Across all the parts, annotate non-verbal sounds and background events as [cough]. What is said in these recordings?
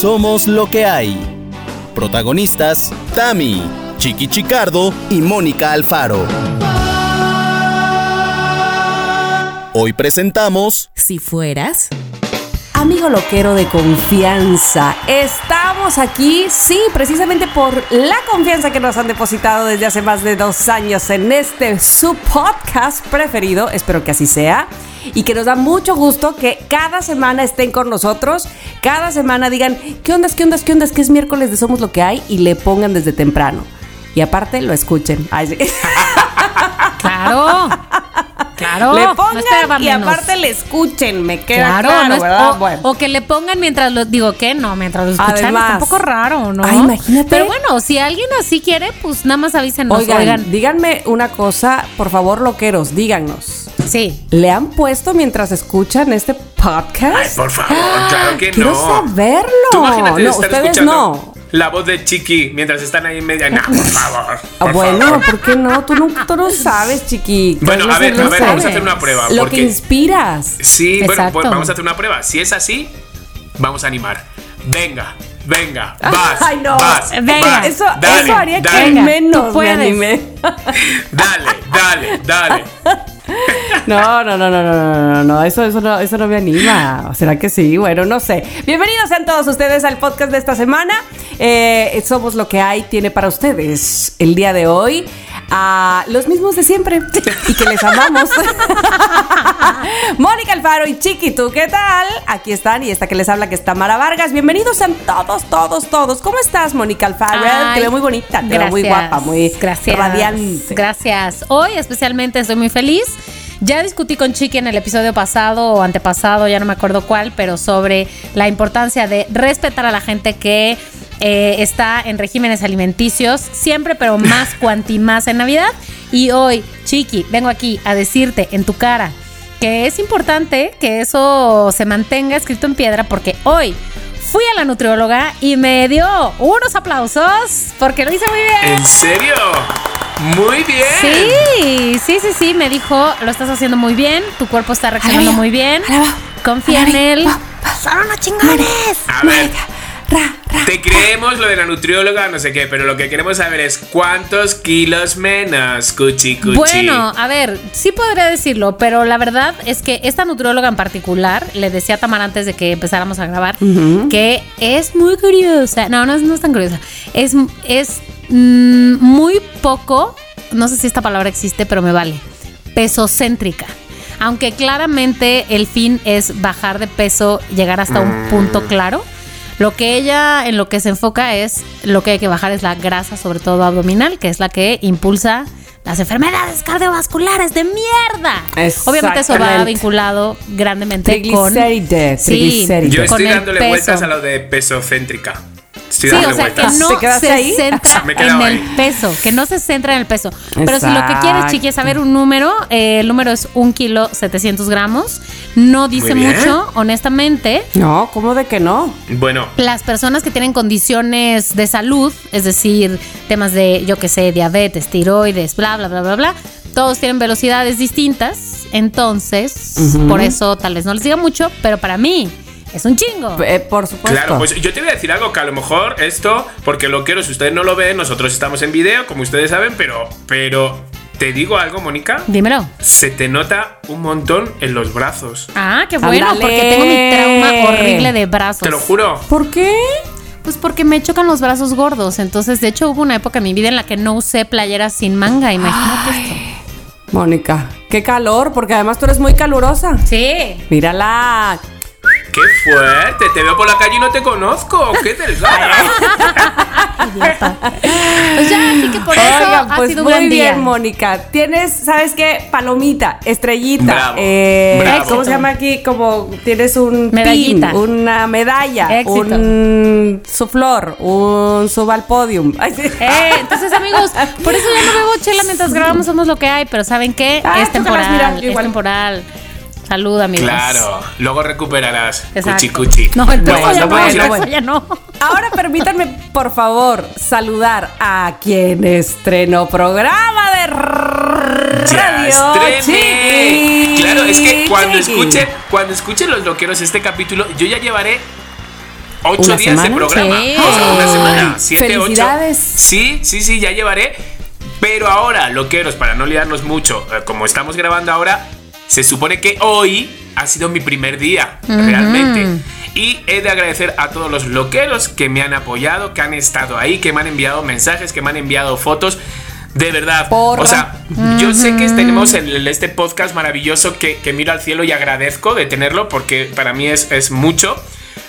Somos lo que hay. Protagonistas, Tami, Chiqui Chicardo y Mónica Alfaro. Hoy presentamos Si fueras... Amigo loquero de confianza, estamos aquí, sí, precisamente por la confianza que nos han depositado desde hace más de dos años en este su podcast preferido, espero que así sea, y que nos da mucho gusto que cada semana estén con nosotros, cada semana digan, ¿qué ondas, qué ondas, qué ondas, que es miércoles de Somos lo que hay? Y le pongan desde temprano. Y aparte lo escuchen. Ay, sí. [laughs] Claro. Claro. le pongan y menos. aparte le escuchen, me queda Claro, claro, no es- ¿verdad? o, Bueno. o que le pongan mientras lo digo que no, mientras lo escuchan Además. está un poco raro, ¿no? Ay, imagínate. Pero bueno, si alguien así quiere, pues nada más avísenos. Oigan, Oigan, díganme una cosa, por favor, loqueros, díganos. Sí. ¿Le han puesto mientras escuchan este podcast? Ay, por favor, claro que Quiero no. saberlo. Tú imagínate no, estar ustedes escuchando no. la voz de Chiqui mientras están ahí en media. No, por [laughs] favor. Ah, por bueno, favor. ¿por qué no? Tú no, tú no sabes, chiqui. Bueno, a ver, a sabes. ver, vamos a hacer una prueba. Lo porque que inspiras. Sí, bueno, Exacto. pues vamos a hacer una prueba. Si es así, vamos a animar. Venga, venga, vas. Ay, no. Vas, Venga. vas, Eso, dale, eso haría dale, que Venga, menos tú me animé. Dale, dale, dale. [laughs] [laughs] No, no, no, no, no, no, no, eso, eso no, eso no me anima. ¿Será que sí? Bueno, no sé. Bienvenidos sean todos ustedes al podcast de esta semana. Eh, somos lo que hay tiene para ustedes el día de hoy. A los mismos de siempre y que les amamos. [laughs] Mónica Alfaro y Chiqui, ¿tú qué tal? Aquí están y esta que les habla que es Tamara Vargas. Bienvenidos sean todos, todos, todos. ¿Cómo estás, Mónica Alfaro? Ay, te veo muy bonita, te veo muy gracias, guapa, muy gracias, radiante. Gracias. Hoy especialmente estoy muy feliz. Ya discutí con Chiqui en el episodio pasado o antepasado, ya no me acuerdo cuál, pero sobre la importancia de respetar a la gente que eh, está en regímenes alimenticios, siempre, pero más [laughs] cuanti más en Navidad. Y hoy, Chiqui, vengo aquí a decirte en tu cara que es importante que eso se mantenga escrito en piedra porque hoy fui a la nutrióloga y me dio unos aplausos porque lo hice muy bien. ¿En serio? Muy bien. Sí, sí, sí, sí, me dijo, lo estás haciendo muy bien, tu cuerpo está reaccionando muy bien, confía en él. Son unos chingones. A ver. Te creemos lo de la nutrióloga, no sé qué, pero lo que queremos saber es cuántos kilos menos, cuchi cuchi. Bueno, a ver, sí podría decirlo, pero la verdad es que esta nutrióloga en particular, le decía a Tamara antes de que empezáramos a grabar, que es muy curiosa. No, no es, no es tan curiosa. Es, es mm, muy poco, no sé si esta palabra existe, pero me vale, pesocéntrica. Aunque claramente el fin es bajar de peso, llegar hasta un punto claro. Lo que ella en lo que se enfoca es lo que hay que bajar es la grasa, sobre todo abdominal, que es la que impulsa las enfermedades cardiovasculares de mierda. Obviamente eso va vinculado grandemente con Triglicérides, Sí, triglicérides. Yo estoy dándole peso. vueltas a lo de pesocéntrica. Estoy Sí, o sea, que no ¿Te quedaste se ahí? centra [laughs] Me en el peso, que no se centra en el peso. Pero si lo que quieres, chiqui, es saber un número, eh, el número es un kilo 700 gramos. No dice mucho, honestamente. No, ¿cómo de que no? Bueno, Las personas que tienen condiciones de salud, es decir, temas de, yo que sé, diabetes, tiroides, bla, bla, bla, bla, bla, todos tienen velocidades distintas. Entonces, por eso tal vez no les diga mucho, pero para mí es un chingo. Eh, por supuesto. Claro, pues yo te voy a decir algo que a lo mejor esto, porque lo quiero, si ustedes no lo ven, nosotros estamos en video, como ustedes saben, pero, pero te digo algo, Mónica, Dímelo. se te nota un montón en los brazos. Ah, qué bueno, Ándale. porque tengo mi trauma horrible de brazos. Te lo juro. ¿Por qué? Pues porque me chocan los brazos gordos. Entonces, de hecho, hubo una época en mi vida en la que no usé playeras sin manga. Imagínate esto. Mónica, qué calor, porque además tú eres muy calurosa. Sí. Mírala. ¡Qué fuerte! Te veo por la calle y no te conozco. ¡Qué delgada! [laughs] Idiota. Pues ya, así que por eso Oigan, ha pues sido un muy gran bien, día. Mónica. Tienes, ¿sabes qué? Palomita, estrellita. Bravo, eh, bravo. ¿Cómo se llama aquí? Como tienes un Medallita. pin, una medalla, Éxito. un su flor, un sub al podium. [laughs] Ay, sí. Eh, entonces, amigos, por eso ya no bebo chela mientras grabamos, somos lo que hay, pero ¿saben qué? Ah, es temporal, es igual. temporal. Salud, amigos. Claro, luego recuperarás. Exacto. Cuchi cuchi. No, el peso Bueno, ya no, ya no. Ahora permítanme, por favor, saludar a quien estrenó programa de ¡Ya radio. Chiqui, Claro, es que cuando Chiqui. escuchen, cuando escuchen los loqueros este capítulo, yo ya llevaré ocho ¿Una días de programa. Sí. O sea, una semana. Siete, ocho. felicidades. Sí, sí, sí, ya llevaré. Pero ahora, loqueros, para no liarnos mucho, eh, como estamos grabando ahora, se supone que hoy ha sido mi primer día, realmente. Y he de agradecer a todos los loqueros que me han apoyado, que han estado ahí, que me han enviado mensajes, que me han enviado fotos. De verdad. Porra. O sea, yo sé que tenemos el- este podcast maravilloso que, que miro al cielo y agradezco de tenerlo porque para mí es, es mucho.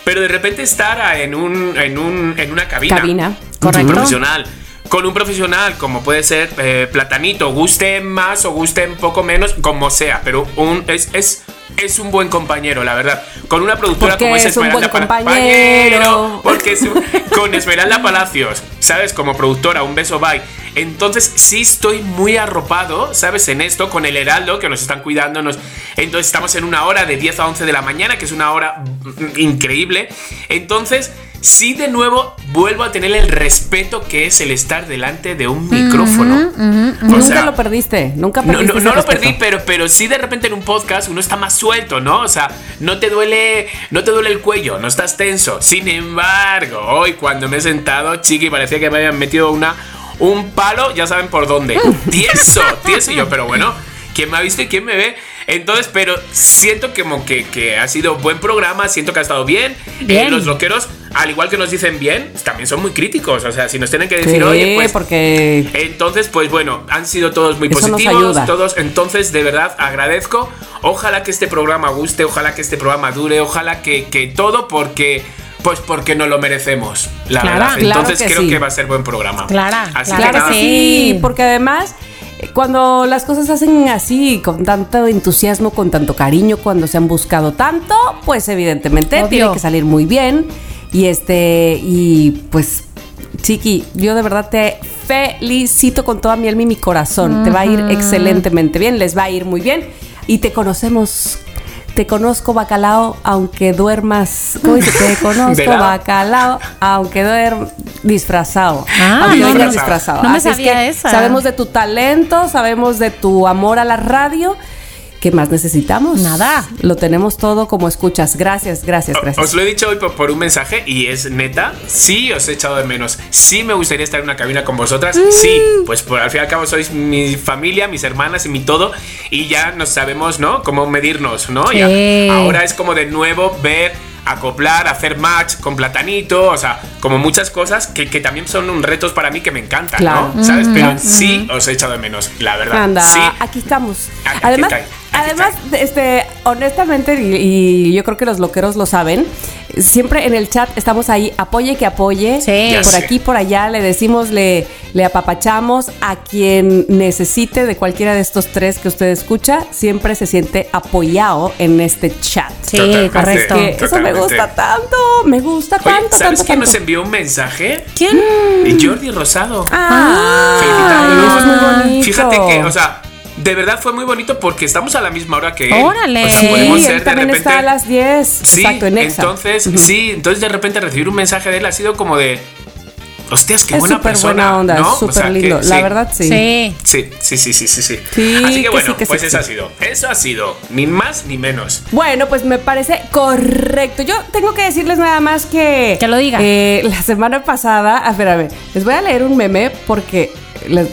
Pero de repente estar en, un, en, un, en una cabina. Cabina, correcto. Profesional. Con un profesional, como puede ser eh, Platanito, guste más o guste un poco menos, como sea, pero un, es, es, es un buen compañero, la verdad. Con una productora Porque como es es un buen Esmeralda Pala- compañero. Compañero, Porque es un- con Esmeralda Palacios, ¿sabes? Como productora, un beso, bye. Entonces sí estoy muy arropado, ¿sabes? En esto, con el Heraldo, que nos están cuidando. nos- Entonces estamos en una hora de 10 a 11 de la mañana, que es una hora mm, increíble. Entonces, sí de nuevo vuelvo a tener el respeto que es el estar delante de un micrófono. Nunca sea, lo perdiste, nunca perdiste. no, lo perdí, pero, pero sí de repente en un podcast uno está más suelto, ¿no? O sea, no te duele, no te duele el cuello, no estás tenso. Sin embargo, hoy cuando me he sentado, chiqui, parecía que me habían metido una, un palo, ya saben por dónde. [laughs] Tieso, tieso. Y yo, pero bueno, ¿quién me ha visto y quién me ve? Entonces, pero siento que como que, que ha sido buen programa, siento que ha estado bien. Bien. Eh, los loqueros, al igual que nos dicen bien, también son muy críticos. O sea, si nos tienen que decir, Sí, oye, pues porque entonces, pues bueno, han sido todos muy Eso nos positivos, ayuda. todos. Entonces, de verdad, agradezco. Ojalá que este programa guste, ojalá que este programa dure, ojalá que, que todo, porque, pues porque nos lo merecemos, la Claro, verdad. claro Entonces, que creo sí. que va a ser buen programa. Claro, Así claro que nada. que Sí. porque además cuando las cosas se hacen así, con tanto entusiasmo, con tanto cariño, cuando se han buscado tanto, pues evidentemente Obvio. tiene que salir muy bien. Y este, y pues, Chiqui, yo de verdad te felicito con toda mi alma y mi corazón. Te va a ir excelentemente bien, les va a ir muy bien. Y te conocemos. Te conozco bacalao, aunque duermas. ¿Cómo dice? Te [laughs] conozco bacalao, aunque duermas disfrazado. Ah, aunque no, disfrazado. No me Así es sabía que esa. Sabemos de tu talento, sabemos de tu amor a la radio. ¿Qué más necesitamos? Nada. Lo tenemos todo como escuchas. Gracias, gracias, gracias. Os lo he dicho hoy por, por un mensaje y es neta, sí os he echado de menos. Sí me gustaría estar en una cabina con vosotras. Sí, pues por, al fin y al cabo sois mi familia, mis hermanas y mi todo. Y ya nos sabemos, ¿no? Cómo medirnos, ¿no? Sí. Ya- ahora es como de nuevo ver, acoplar, hacer match con platanito. O sea, como muchas cosas que, que también son un retos para mí que me encantan, Claro. ¿no? ¿Sabes? Pero sí os he echado de menos, la verdad. Anda, Sí. aquí estamos. Aquí además, además, este, honestamente, y, y yo creo que los loqueros lo saben, siempre en el chat estamos ahí, apoye que apoye. Sí. Por sé. aquí, por allá, le decimos, le, le apapachamos a quien necesite de cualquiera de estos tres que usted escucha, siempre se siente apoyado en este chat. Sí, Totalmente. correcto. Que eso me Totalmente. gusta tanto, me gusta Oye, tanto, ¿sabes tanto, quién nos envió un mensaje? ¿Quién? Jordi Rosado. Ah, eso es muy bonito. Fíjate que, o sea, de verdad fue muy bonito porque estamos a la misma hora que él. Órale. O sea, Sí, podemos Sí, ser él de también repente. está a las 10. Sí, Exacto, en Exa. entonces, sí, entonces de repente recibir un mensaje de él ha sido como de. Hostias, qué es buena súper persona. buena onda, ¿no? O súper sea, lindo. La sí. verdad, sí. Sí. Sí, sí, sí, sí, sí, sí. Sí, Así que que bueno, sí, que sí, pues eso sí. ha sido. Eso ha sido. Ni más ni menos. Bueno, pues me parece correcto. Yo tengo que decirles nada más que. Que lo diga. eh, la semana pasada. A ver, a ver. Les voy a leer un meme porque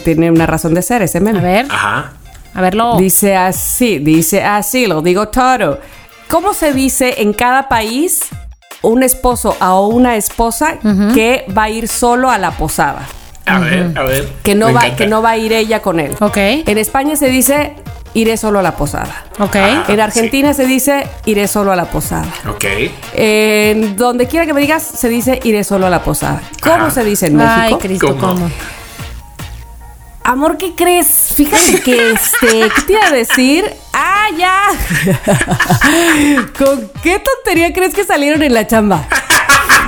tiene una razón de ser ese meme. A ver, Ajá. A verlo. Dice así, dice así, lo digo todo. ¿Cómo se dice en cada país un esposo o una esposa que va a ir solo a la posada? A ver, a ver. Que no, Me va, encanta. que no va a ir ella con él. Ok. En España se dice iré solo a la posada. Ok. Ah. En Argentina se dice iré solo a la posada. Ok. En donde quiera que me digas se dice iré solo a la posada. ¿Cómo se dice en Ay, México? Cristo, ¿Cómo? ¿cómo? Amor, ¿qué crees? Fíjate que este, ¿qué te iba a decir? Ah, ya. [laughs] ¿Con qué tontería crees que salieron en la chamba?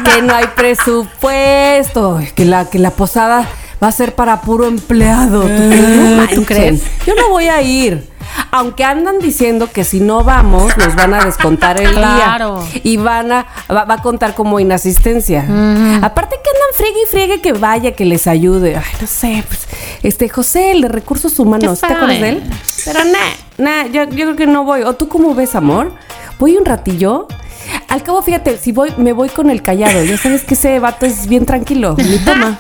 que no hay presupuesto, que la que la posada va a ser para puro empleado. ¿Tú, crees? No ¿tú manchen. crees? Yo no voy a ir. Aunque andan diciendo que si no vamos, nos van a descontar el Claro. día. Y van a, va, va a contar como inasistencia. Aparte que andan friegue y friegue que vaya, que les ayude. Ay, no sé, pues, este, José, el de recursos humanos, ¿te acuerdas de él? Pero nah, nah, yo, yo creo que no voy. ¿O tú cómo ves, amor? Voy un ratillo. Al cabo, fíjate, si voy, me voy con el callado. Ya sabes que ese vato es bien tranquilo, [laughs] ni toma.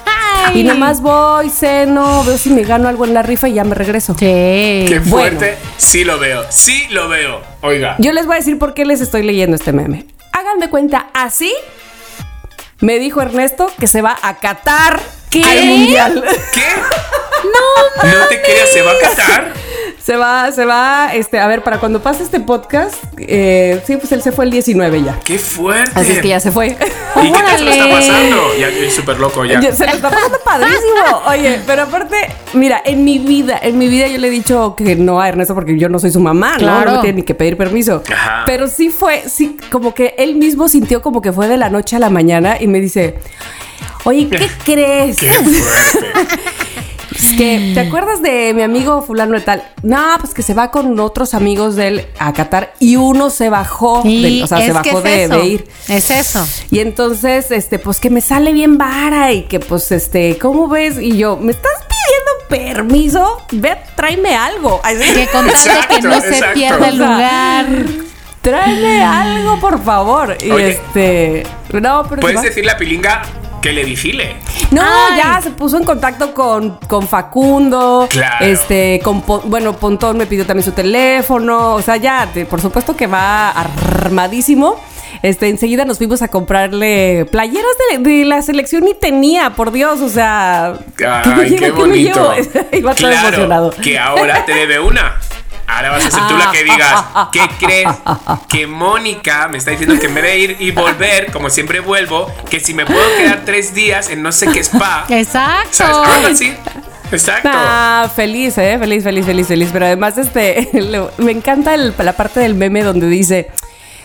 Y nada más voy, ceno, veo si me gano algo en la rifa y ya me regreso. Sí. Qué Bueno. fuerte. Sí lo veo. Sí lo veo. Oiga. Yo les voy a decir por qué les estoy leyendo este meme. Hagan de cuenta, así me dijo Ernesto que se va a Qatar ¿Qué? al mundial. ¿Qué? No, no te creas, se va a casar. Se va, se va, este, a ver, para cuando pase este podcast, eh, sí, pues él se fue el 19 ya. Qué fuerte. Así es que ya se fue. ¿Y qué tal se lo está pasando? Ya estoy súper loco ya. Ya, Se lo está pasando padrísimo. Oye, pero aparte, mira, en mi vida, en mi vida yo le he dicho que no a Ernesto porque yo no soy su mamá, ¿no? Claro. No me tiene ni que pedir permiso. Ajá. Pero sí fue, sí, como que él mismo sintió como que fue de la noche a la mañana y me dice, oye, ¿qué crees? Qué fuerte. [laughs] Es que, ¿te acuerdas de mi amigo fulano de tal? No, pues que se va con otros amigos de él a Qatar y uno se bajó, Sí, del- o sea, se bajó es de, eso. de ir. Es eso. Y entonces, este, pues que me sale bien vara y que pues, este, ¿cómo ves? Y yo, ¿me estás pidiendo permiso? Ve, tráeme algo. Así. Que con tal de que Exacto, no se pierda el lugar. Tráeme algo, por favor. Y Oye. este, no, pero... Puedes va. decirle a Pilinga que le vigile. No, Ay. ya se puso en contacto con, con Facundo. Claro. Este, con Pon- bueno, Pontón me pidió también su teléfono. O sea, ya, por supuesto que va armadísimo. Este, enseguida nos fuimos a comprarle playeras de, de la selección y tenía, por Dios, o sea. ¿qué [laughs] me qué ¿Qué me llevo? bonito. [laughs] Iba todo Claro, emocionado. que ahora te debe una. [laughs] Ahora vas a ser tú la que digas, [laughs] ¿qué crees? Que Mónica me está diciendo que en vez de ir y volver, como siempre vuelvo, que si me puedo quedar tres días en no sé qué spa. Exacto. ¿Sabes? Así. Exacto. Ah, feliz, eh, feliz, feliz, feliz, feliz. Pero además, este, [laughs] lo- me encanta el- la parte del meme donde dice,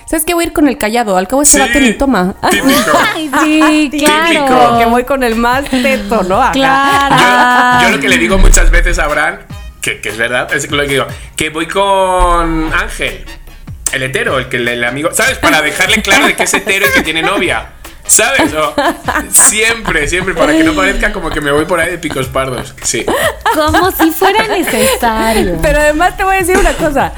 ¿sabes qué? Voy a ir con el callado. Al cabo ese Sí, vato ni toma. [laughs] Típico. Ay, sí, Típico. claro. que voy con el más teto, ¿no? Ajá. Claro. Yo, yo lo que le digo muchas veces a Abraham, que, que es verdad, es lo que digo, que voy con Ángel, el hetero, el que el, el amigo, ¿sabes? Para dejarle claro de que es hetero y que tiene novia. ¿Sabes? O- siempre, siempre, para que no parezca como que me voy por ahí de picos pardos. Sí. Como si fuera necesario. Pero además te voy a decir una cosa.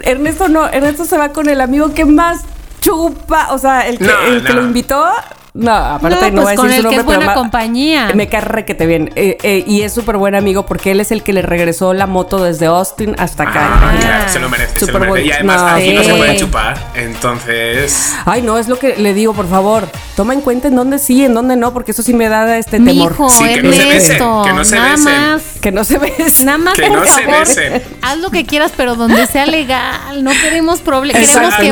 Ernesto no, Ernesto se va con el amigo que más chupa, o sea, el que, No, el que no. lo invitó. No, aparte No, no, pues voy a con decir su el que nombre, es buena compañía. Me cae requete bien. Eh, eh, y es súper buen amigo porque él es el que le regresó la moto desde Austin hasta acá. Ah, Imagínate. claro, se lo merece, se lo merece. Y además no, aquí no se puede chupar. Entonces. Ay, no, es lo que le digo, por favor. Toma en cuenta en dónde sí, en dónde no, porque eso sí me da este temor. Mijo, Sí, que no se besen, que no se nada besen. más. Que no se ves. Nada más, Que por no se favor, besen. haz lo que quieras, pero donde sea legal. No queremos problemas. Queremos que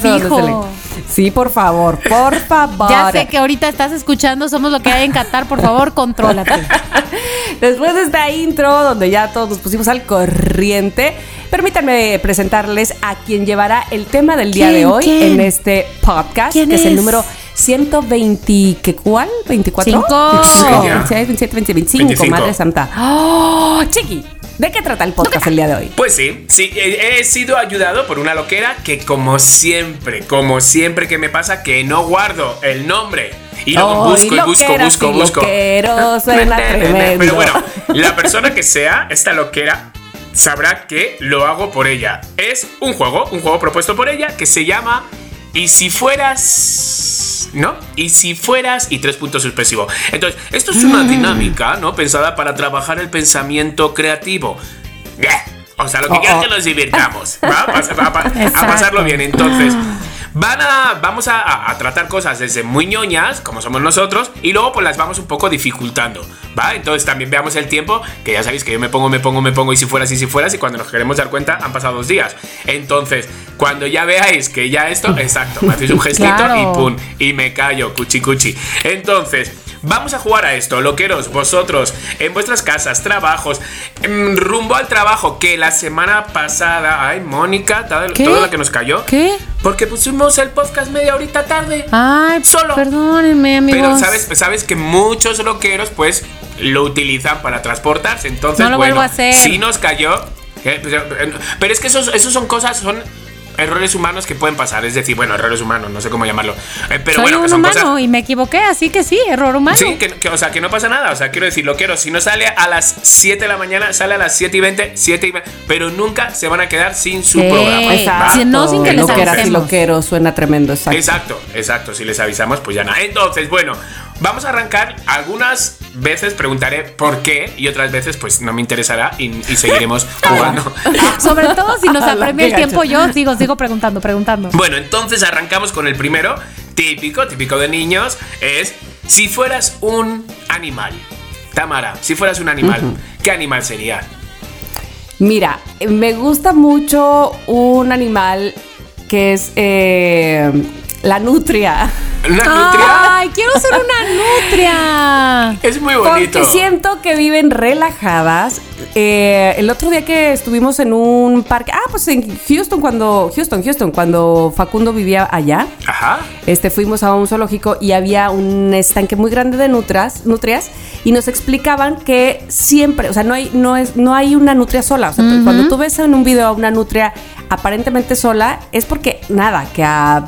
se hijo. Sí, por favor, por [laughs] favor. Ya sé que ahorita estás escuchando Somos lo que hay en Qatar. Por favor, contrólate. [laughs] Después de esta intro, donde ya todos nos pusimos al corriente, permítanme presentarles a quien llevará el tema del día de hoy ¿Quién? en este podcast, ¿Quién que es? el número 120, ¿qué cuál? ¿24? Cinco. 25, Ya. 26, 27, 25, 25. Madre Santa. ¡Oh! Chiqui, ¿de qué trata el podcast el día de hoy? Pues sí, sí, he, sido ayudado por una loquera que como siempre, como siempre que me pasa, que no guardo el nombre. Y luego Ay, busco y busco, busco, y busco. loqueros, suena [laughs] tremendo. Pero bueno, la persona que sea, esta loquera, sabrá que lo hago por ella. Es un juego, un juego propuesto por ella que se llama Y si fueras... ¿No? Y si fueras y tres puntos suspensivos. Entonces, esto es una dinámica, ¿no? Pensada para trabajar el pensamiento creativo. O sea, lo que Oh, quiero oh. es que nos divirtamos. ¿va? A, pasarlo bien. Entonces, van a, vamos a, a- a tratar cosas desde muy ñoñas, como somos nosotros, y luego pues las vamos un poco dificultando. ¿Va? Entonces también veamos el tiempo, que ya sabéis que yo me pongo, me pongo, me pongo, y si fueras, y si fueras, y cuando nos queremos dar cuenta han pasado dos días. Entonces, cuando ya veáis que ya esto, exacto, me hacéis un gestito Claro. y pum, y me callo, cuchi cuchi. Entonces, vamos a jugar a esto, loqueros, vosotros, en vuestras casas, trabajos, mm, rumbo al trabajo, que la semana pasada, ay, Mónica, toda, toda la que nos cayó. ¿Qué? Porque pusimos el podcast media horita tarde. Ay, Solo. Perdónenme, amigos. Pero sabes, sabes que muchos loqueros pues lo utilizan para transportarse. Entonces, No lo bueno, vuelvo a hacer. sí nos cayó. eh, eh, Pero es que esos, esos son cosas, son errores humanos que pueden pasar. Es decir, bueno, errores humanos, no sé cómo llamarlo. Eh, pero Soy bueno, que un son humano cosas. y me equivoqué, así que sí, error humano. Sí, que, que- o sea, que no pasa nada. O sea, quiero decir, lo quiero. Si no sale a las 7 de la mañana, sale a las 7 y 20, 7 y 20. Pero nunca se van a quedar sin su Sí. programa. Exacto. Si no, sin que les lo que era avisemos. lo quiero, suena tremendo, exacto. Exacto, exacto. Si les avisamos, pues ya nada. Entonces, bueno, vamos a arrancar. Algunas veces preguntaré por qué y otras veces, pues no me interesará y, y seguiremos [laughs] jugando. Sobre todo si nos [laughs] apremia el tiempo, yo sigo, sigo preguntando, preguntando. Bueno, entonces arrancamos con el primero. Típico, típico de niños. Es si fueras un animal. Tamara, si fueras un animal, ¿qué animal sería? Mira, me gusta mucho un animal que es eh, la nutria. ¿Una nutria? Ay, quiero ser una nutria. Es muy bonito. Porque siento que viven relajadas. Eh, el otro día que estuvimos en un parque, ah, pues en Houston cuando Houston, Houston, cuando Facundo vivía allá, Ajá. este fuimos a un zoológico y había un estanque muy grande de nutras, nutrias y nos explicaban que siempre, o sea, no hay no es no hay una nutria sola, o sea, cuando tú ves en un video a una nutria aparentemente sola es porque nada, que a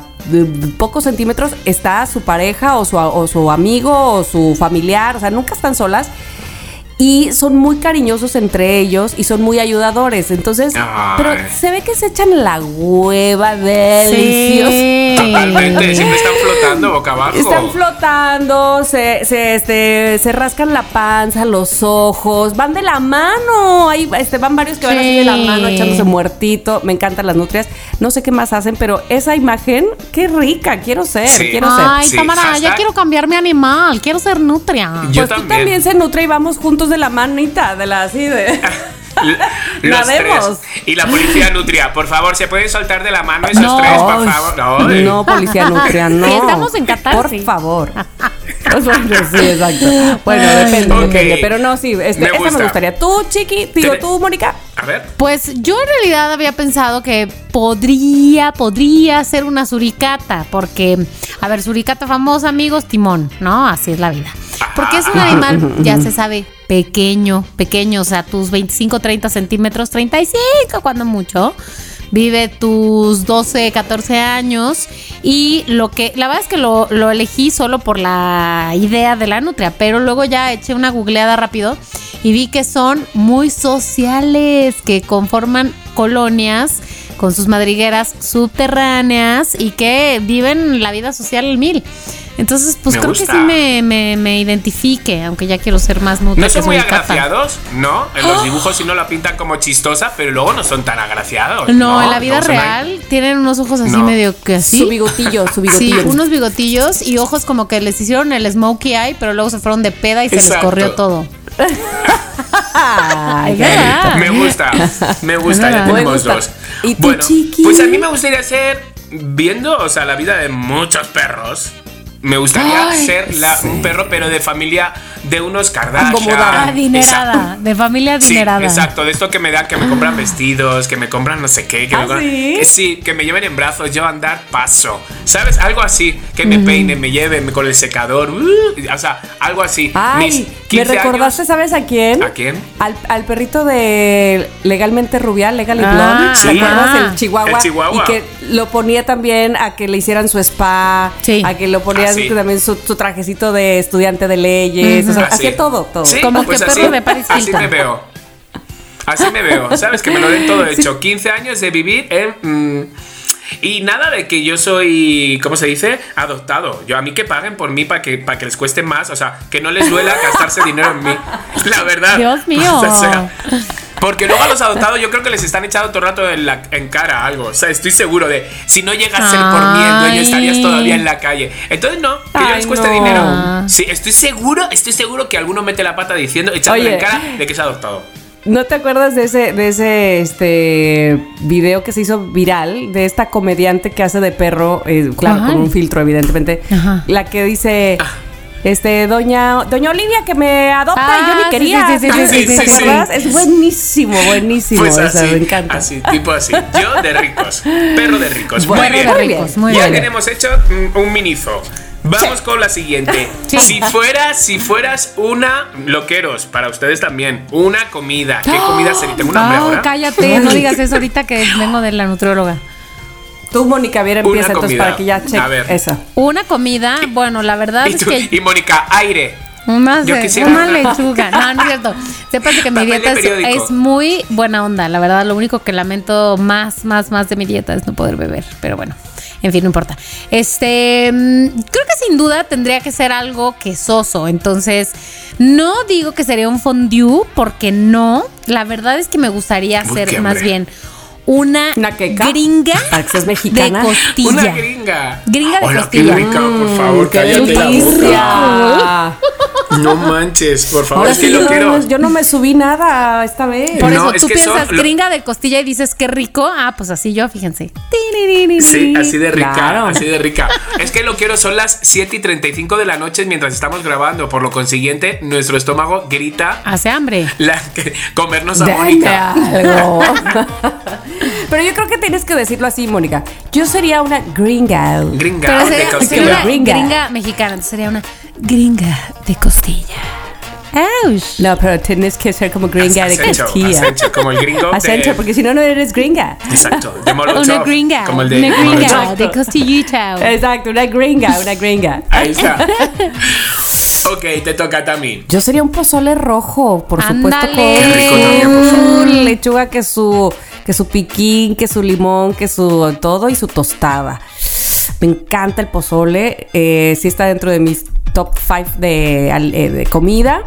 pocos centímetros está su pareja o su, o su amigo o su familiar, o sea, nunca están solas. Y son muy cariñosos entre ellos y son muy ayudadores. Entonces, Ay. pero se ve que se echan la hueva deliciosa. Sí. Totalmente, siempre están flotando boca abajo. Están flotando, se, se, este, se rascan la panza, los ojos, van de la mano. Ahí este, van varios que van así de la mano echándose muertito. Me encantan las nutrias. No sé qué más hacen, pero esa imagen, qué rica, quiero ser, Sí. quiero Ay, Sí, Tamara, ya hashtag. quiero cambiar mi animal. Quiero ser nutria. ser. Yo Pues tú también. también se nutre y vamos juntos de la manita, de la así de. [laughs] Los Nademos. tres. Y la policía nutria, por favor, ¿se pueden soltar de la mano esos No. tres, por favor? No, No, policía nutria, [laughs] no. Sí, estamos en Qatar, Por sí. favor. [laughs] [laughs] Bueno, sí, exacto. Bueno, Ay. depende, Ok. depende. Pero no, sí, este, Me esa gusta. me gustaría. Tú, Chiqui, digo, tú, Mónica. A ver. Pues yo en realidad había pensado que podría, podría ser una suricata, porque, a ver, suricata famosa, amigos, timón, ¿no? Así es la vida. Porque es un animal, ya [laughs] se sabe, pequeño, pequeño, o sea, tus 25, 30 centímetros, 35 cuando mucho. Vive tus 12, 14 años y lo que, la verdad es que lo, elegí solo por la idea de la nutria, pero luego ya eché una googleada rápido y vi que son muy sociales, que conforman colonias con sus madrigueras subterráneas y que viven la vida social al mil. Entonces, pues Me creo gusta. que sí me, me, me identifique, aunque ya quiero ser más nutria No son muy agraciados, ¿no? En los dibujos sí no la pintan como chistosa, pero luego no son tan agraciados. No, en la vida No son ahí- real tienen unos ojos así No. medio que así. Su bigotillo, su Sí, bigotillo. unos bigotillos y ojos como que les hicieron el smokey eye, pero luego se fueron de peda y se les corrió todo. Ay. Me gusta, me gusta, ya Me tenemos gusta. dos. ¿Y tú, bueno, chiqui? pues a mí me gustaría ser, viendo, o sea, la vida de muchos perros, me gustaría Ay, ser la- un perro, pero de familia de unos Kardashian. Acomodada. Adinerada, de familia Sí, adinerada. exacto, de esto que me dan, que me compran vestidos, que me compran no sé qué, que, ¿Ah, me, compran- sí? que sí, que me lleven en brazos, yo andar paso, ¿sabes? Algo así, que me peinen, me lleven con el secador, uh, o sea, algo así. Ay, Mis me 15 recordaste, años- ¿sabes a quién? ¿A quién? Al, al perrito de Legalmente Rubial, Legally Ah, Blonde. sí. ¿Te acuerdas? Ah. El chihuahua. El chihuahua. Y que lo ponía también a que le hicieran su spa. Sí. A que lo ponía Ah, sí. también su, su trajecito de estudiante de leyes. O sea, Así. hacía todo, todo. Sí, Como pues que así, perro de Paris Así me veo. Así me veo. ¿Sabes? Que me lo den todo hecho. 15 años de vivir en. mm, y nada de que yo soy, ¿cómo se dice? Adoptado. Yo a mí que paguen por mí para que, para que les cueste más. O sea, que no les duela gastarse dinero en mí. La verdad. Dios mío. [laughs] O sea, porque luego a los adoptados yo creo que les están echando todo el rato en, la, en cara algo. O sea, estoy seguro de si no llega a ser por dueño Ay. estarías todavía en la calle. Entonces no, que yo Ay, les cueste no. dinero. Sí, estoy seguro, estoy seguro que alguno mete la pata diciendo, echándole Oye. en cara de que es adoptado. ¿No te acuerdas de ese, de ese este video que se hizo viral de esta comediante que hace de perro, eh, claro, con un filtro, evidentemente? Ajá. La que dice. Este, doña, doña Olivia que me adopta y yo Ah, ni sí, quería. sí, sí, sí, sí, ¿Te sí, sí. acuerdas? Es buenísimo, buenísimo. Pues o sea, así, me encanta. así, tipo así. Yo de ricos, perro de ricos. Muy Bueno, bien. Perro de Muy bien. ricos, muy ya bien. tenemos hecho un minizo. Vamos con la siguiente. Sí. Si fueras, si fueras una loqueros, para ustedes también, una comida. ¿Qué [gasps] comida sería? Tengo un hambre Ay, ahora. cállate, no [laughs] digas eso ahorita que vengo de la nutrióloga. Tú, Mónica, bien empieza entonces para que ya cheque A ver. esa. Una comida, bueno, la verdad Y, es tú- que y Mónica, aire. Una, Yo quisiera una lechuga. No, no es cierto. Sepas que mi dieta es, muy buena onda. La verdad, lo único que lamento más, más, más de mi dieta es no poder beber. Pero bueno, en fin, no importa. Este, mm, creo que sin duda tendría que ser algo quesoso. Entonces, no digo que sería un fondue, porque no. La verdad es que me gustaría Uy, hacer más bien una, ¿Una queca? gringa Para que seas de costilla. Una gringa. Gringa de Hola, costilla. Qué rica, por favor, Mm, ¡Qué cállate la boca. delicia! [laughs] No manches, por favor, Ahora es que sí, lo yo, quiero. no, yo no me subí nada esta vez. Por No, eso es tú son piensas lo- gringa de costilla y dices qué rico. Ah, pues así yo, fíjense. Sí, así de rica, Claro. así de rica. Es que lo quiero, son las 7 y 35 de la noche mientras estamos grabando. Por lo consiguiente, nuestro estómago grita Hace hambre. la, que- comernos a Mónica. [laughs] Pero yo creo que tienes que decirlo así, Mónica. Yo sería una gringa. Gringa Pero de sería, costilla. sería una Gringa. gringa. mexicana. Entonces sería una gringa de costilla. Ouch. No, pero tienes que ser como gringa de Acento, costilla. acento, como el gringo de- Acento, porque si no, no eres gringa. Exacto, de [laughs] Molotov. Una gringa. Como el de una gringa Molotov. de costillita. Exacto, una gringa, una gringa. Ahí está. [laughs] [laughs] ok, te toca también. Yo sería un pozole rojo, por supuesto, con Qué rico también, por su lechuga, que su, que su piquín, que su limón, que su todo y su tostada. Me encanta el pozole, eh, sí está dentro de mis top 5 de, al- eh, de comida.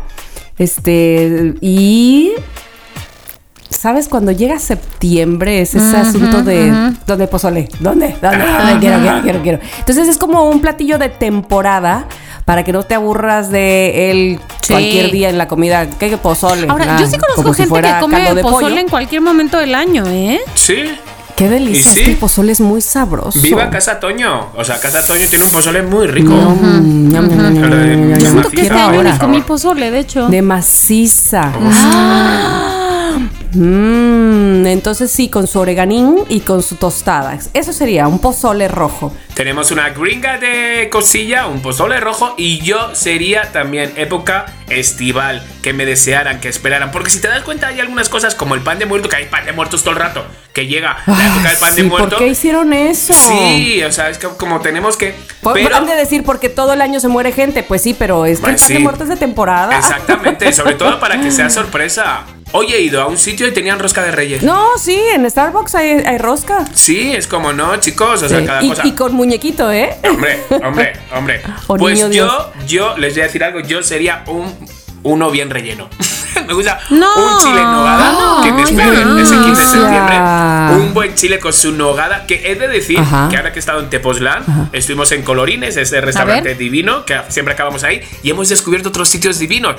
Este, y ¿Sabes? Cuando llega septiembre es ese asunto de ¿dónde pozole? ¿Dónde? ¿Dónde? ¿Dónde? Quiero, quiero, quiero, quiero. Entonces es como un platillo de temporada para que no te aburras de él Sí. cualquier día en la comida. ¿Qué pozole? Ahora, Ah, yo sí conozco si gente que come de pozole pollo. en cualquier momento del año, ¿eh? Sí. Qué delicia, ¿Y es sí? que el pozole es muy sabroso. Viva Casa Toño. O sea, Casa Toño tiene un pozole muy rico. Mm, ñam. Siento que este año comí pozole, de hecho. De maciza. Mm, entonces sí, con su oreganín y con su tostada. Eso sería un pozole rojo. Tenemos una gringa de cosilla, un pozole rojo y yo sería también época estival, que me desearan, que esperaran. Porque si te das cuenta hay algunas cosas como el pan de muerto, que hay pan de muertos todo el rato, que llega la época del pan de sí, muerto. ¿Por qué hicieron eso? Sí, o sea, es que como tenemos que... Por- pero- Han de decir porque todo el año se muere gente. Pues sí, pero es que el pan de sí. muerto es de temporada. Exactamente, sobre todo para que sea sorpresa. Hoy he ido a un sitio y tenían rosca de reyes. No, sí, en Starbucks hay, hay rosca. Sí, es como no, chicos, o sea, Sí, cada y, cosa. y con muñequito, ¿eh? Hombre, hombre, hombre. [laughs] Oh, pues yo, yo les voy a decir algo, yo sería un uno bien relleno. [laughs] me gusta No, un chile en nogada no, que me esperen ese 15 de septiembre. Un buen chile con su nogada, que he de decir Ajá. que ahora que he estado en Tepoztlán, estuvimos en Colorines, ese restaurante divino, que siempre acabamos ahí, y hemos descubierto otros sitios divinos.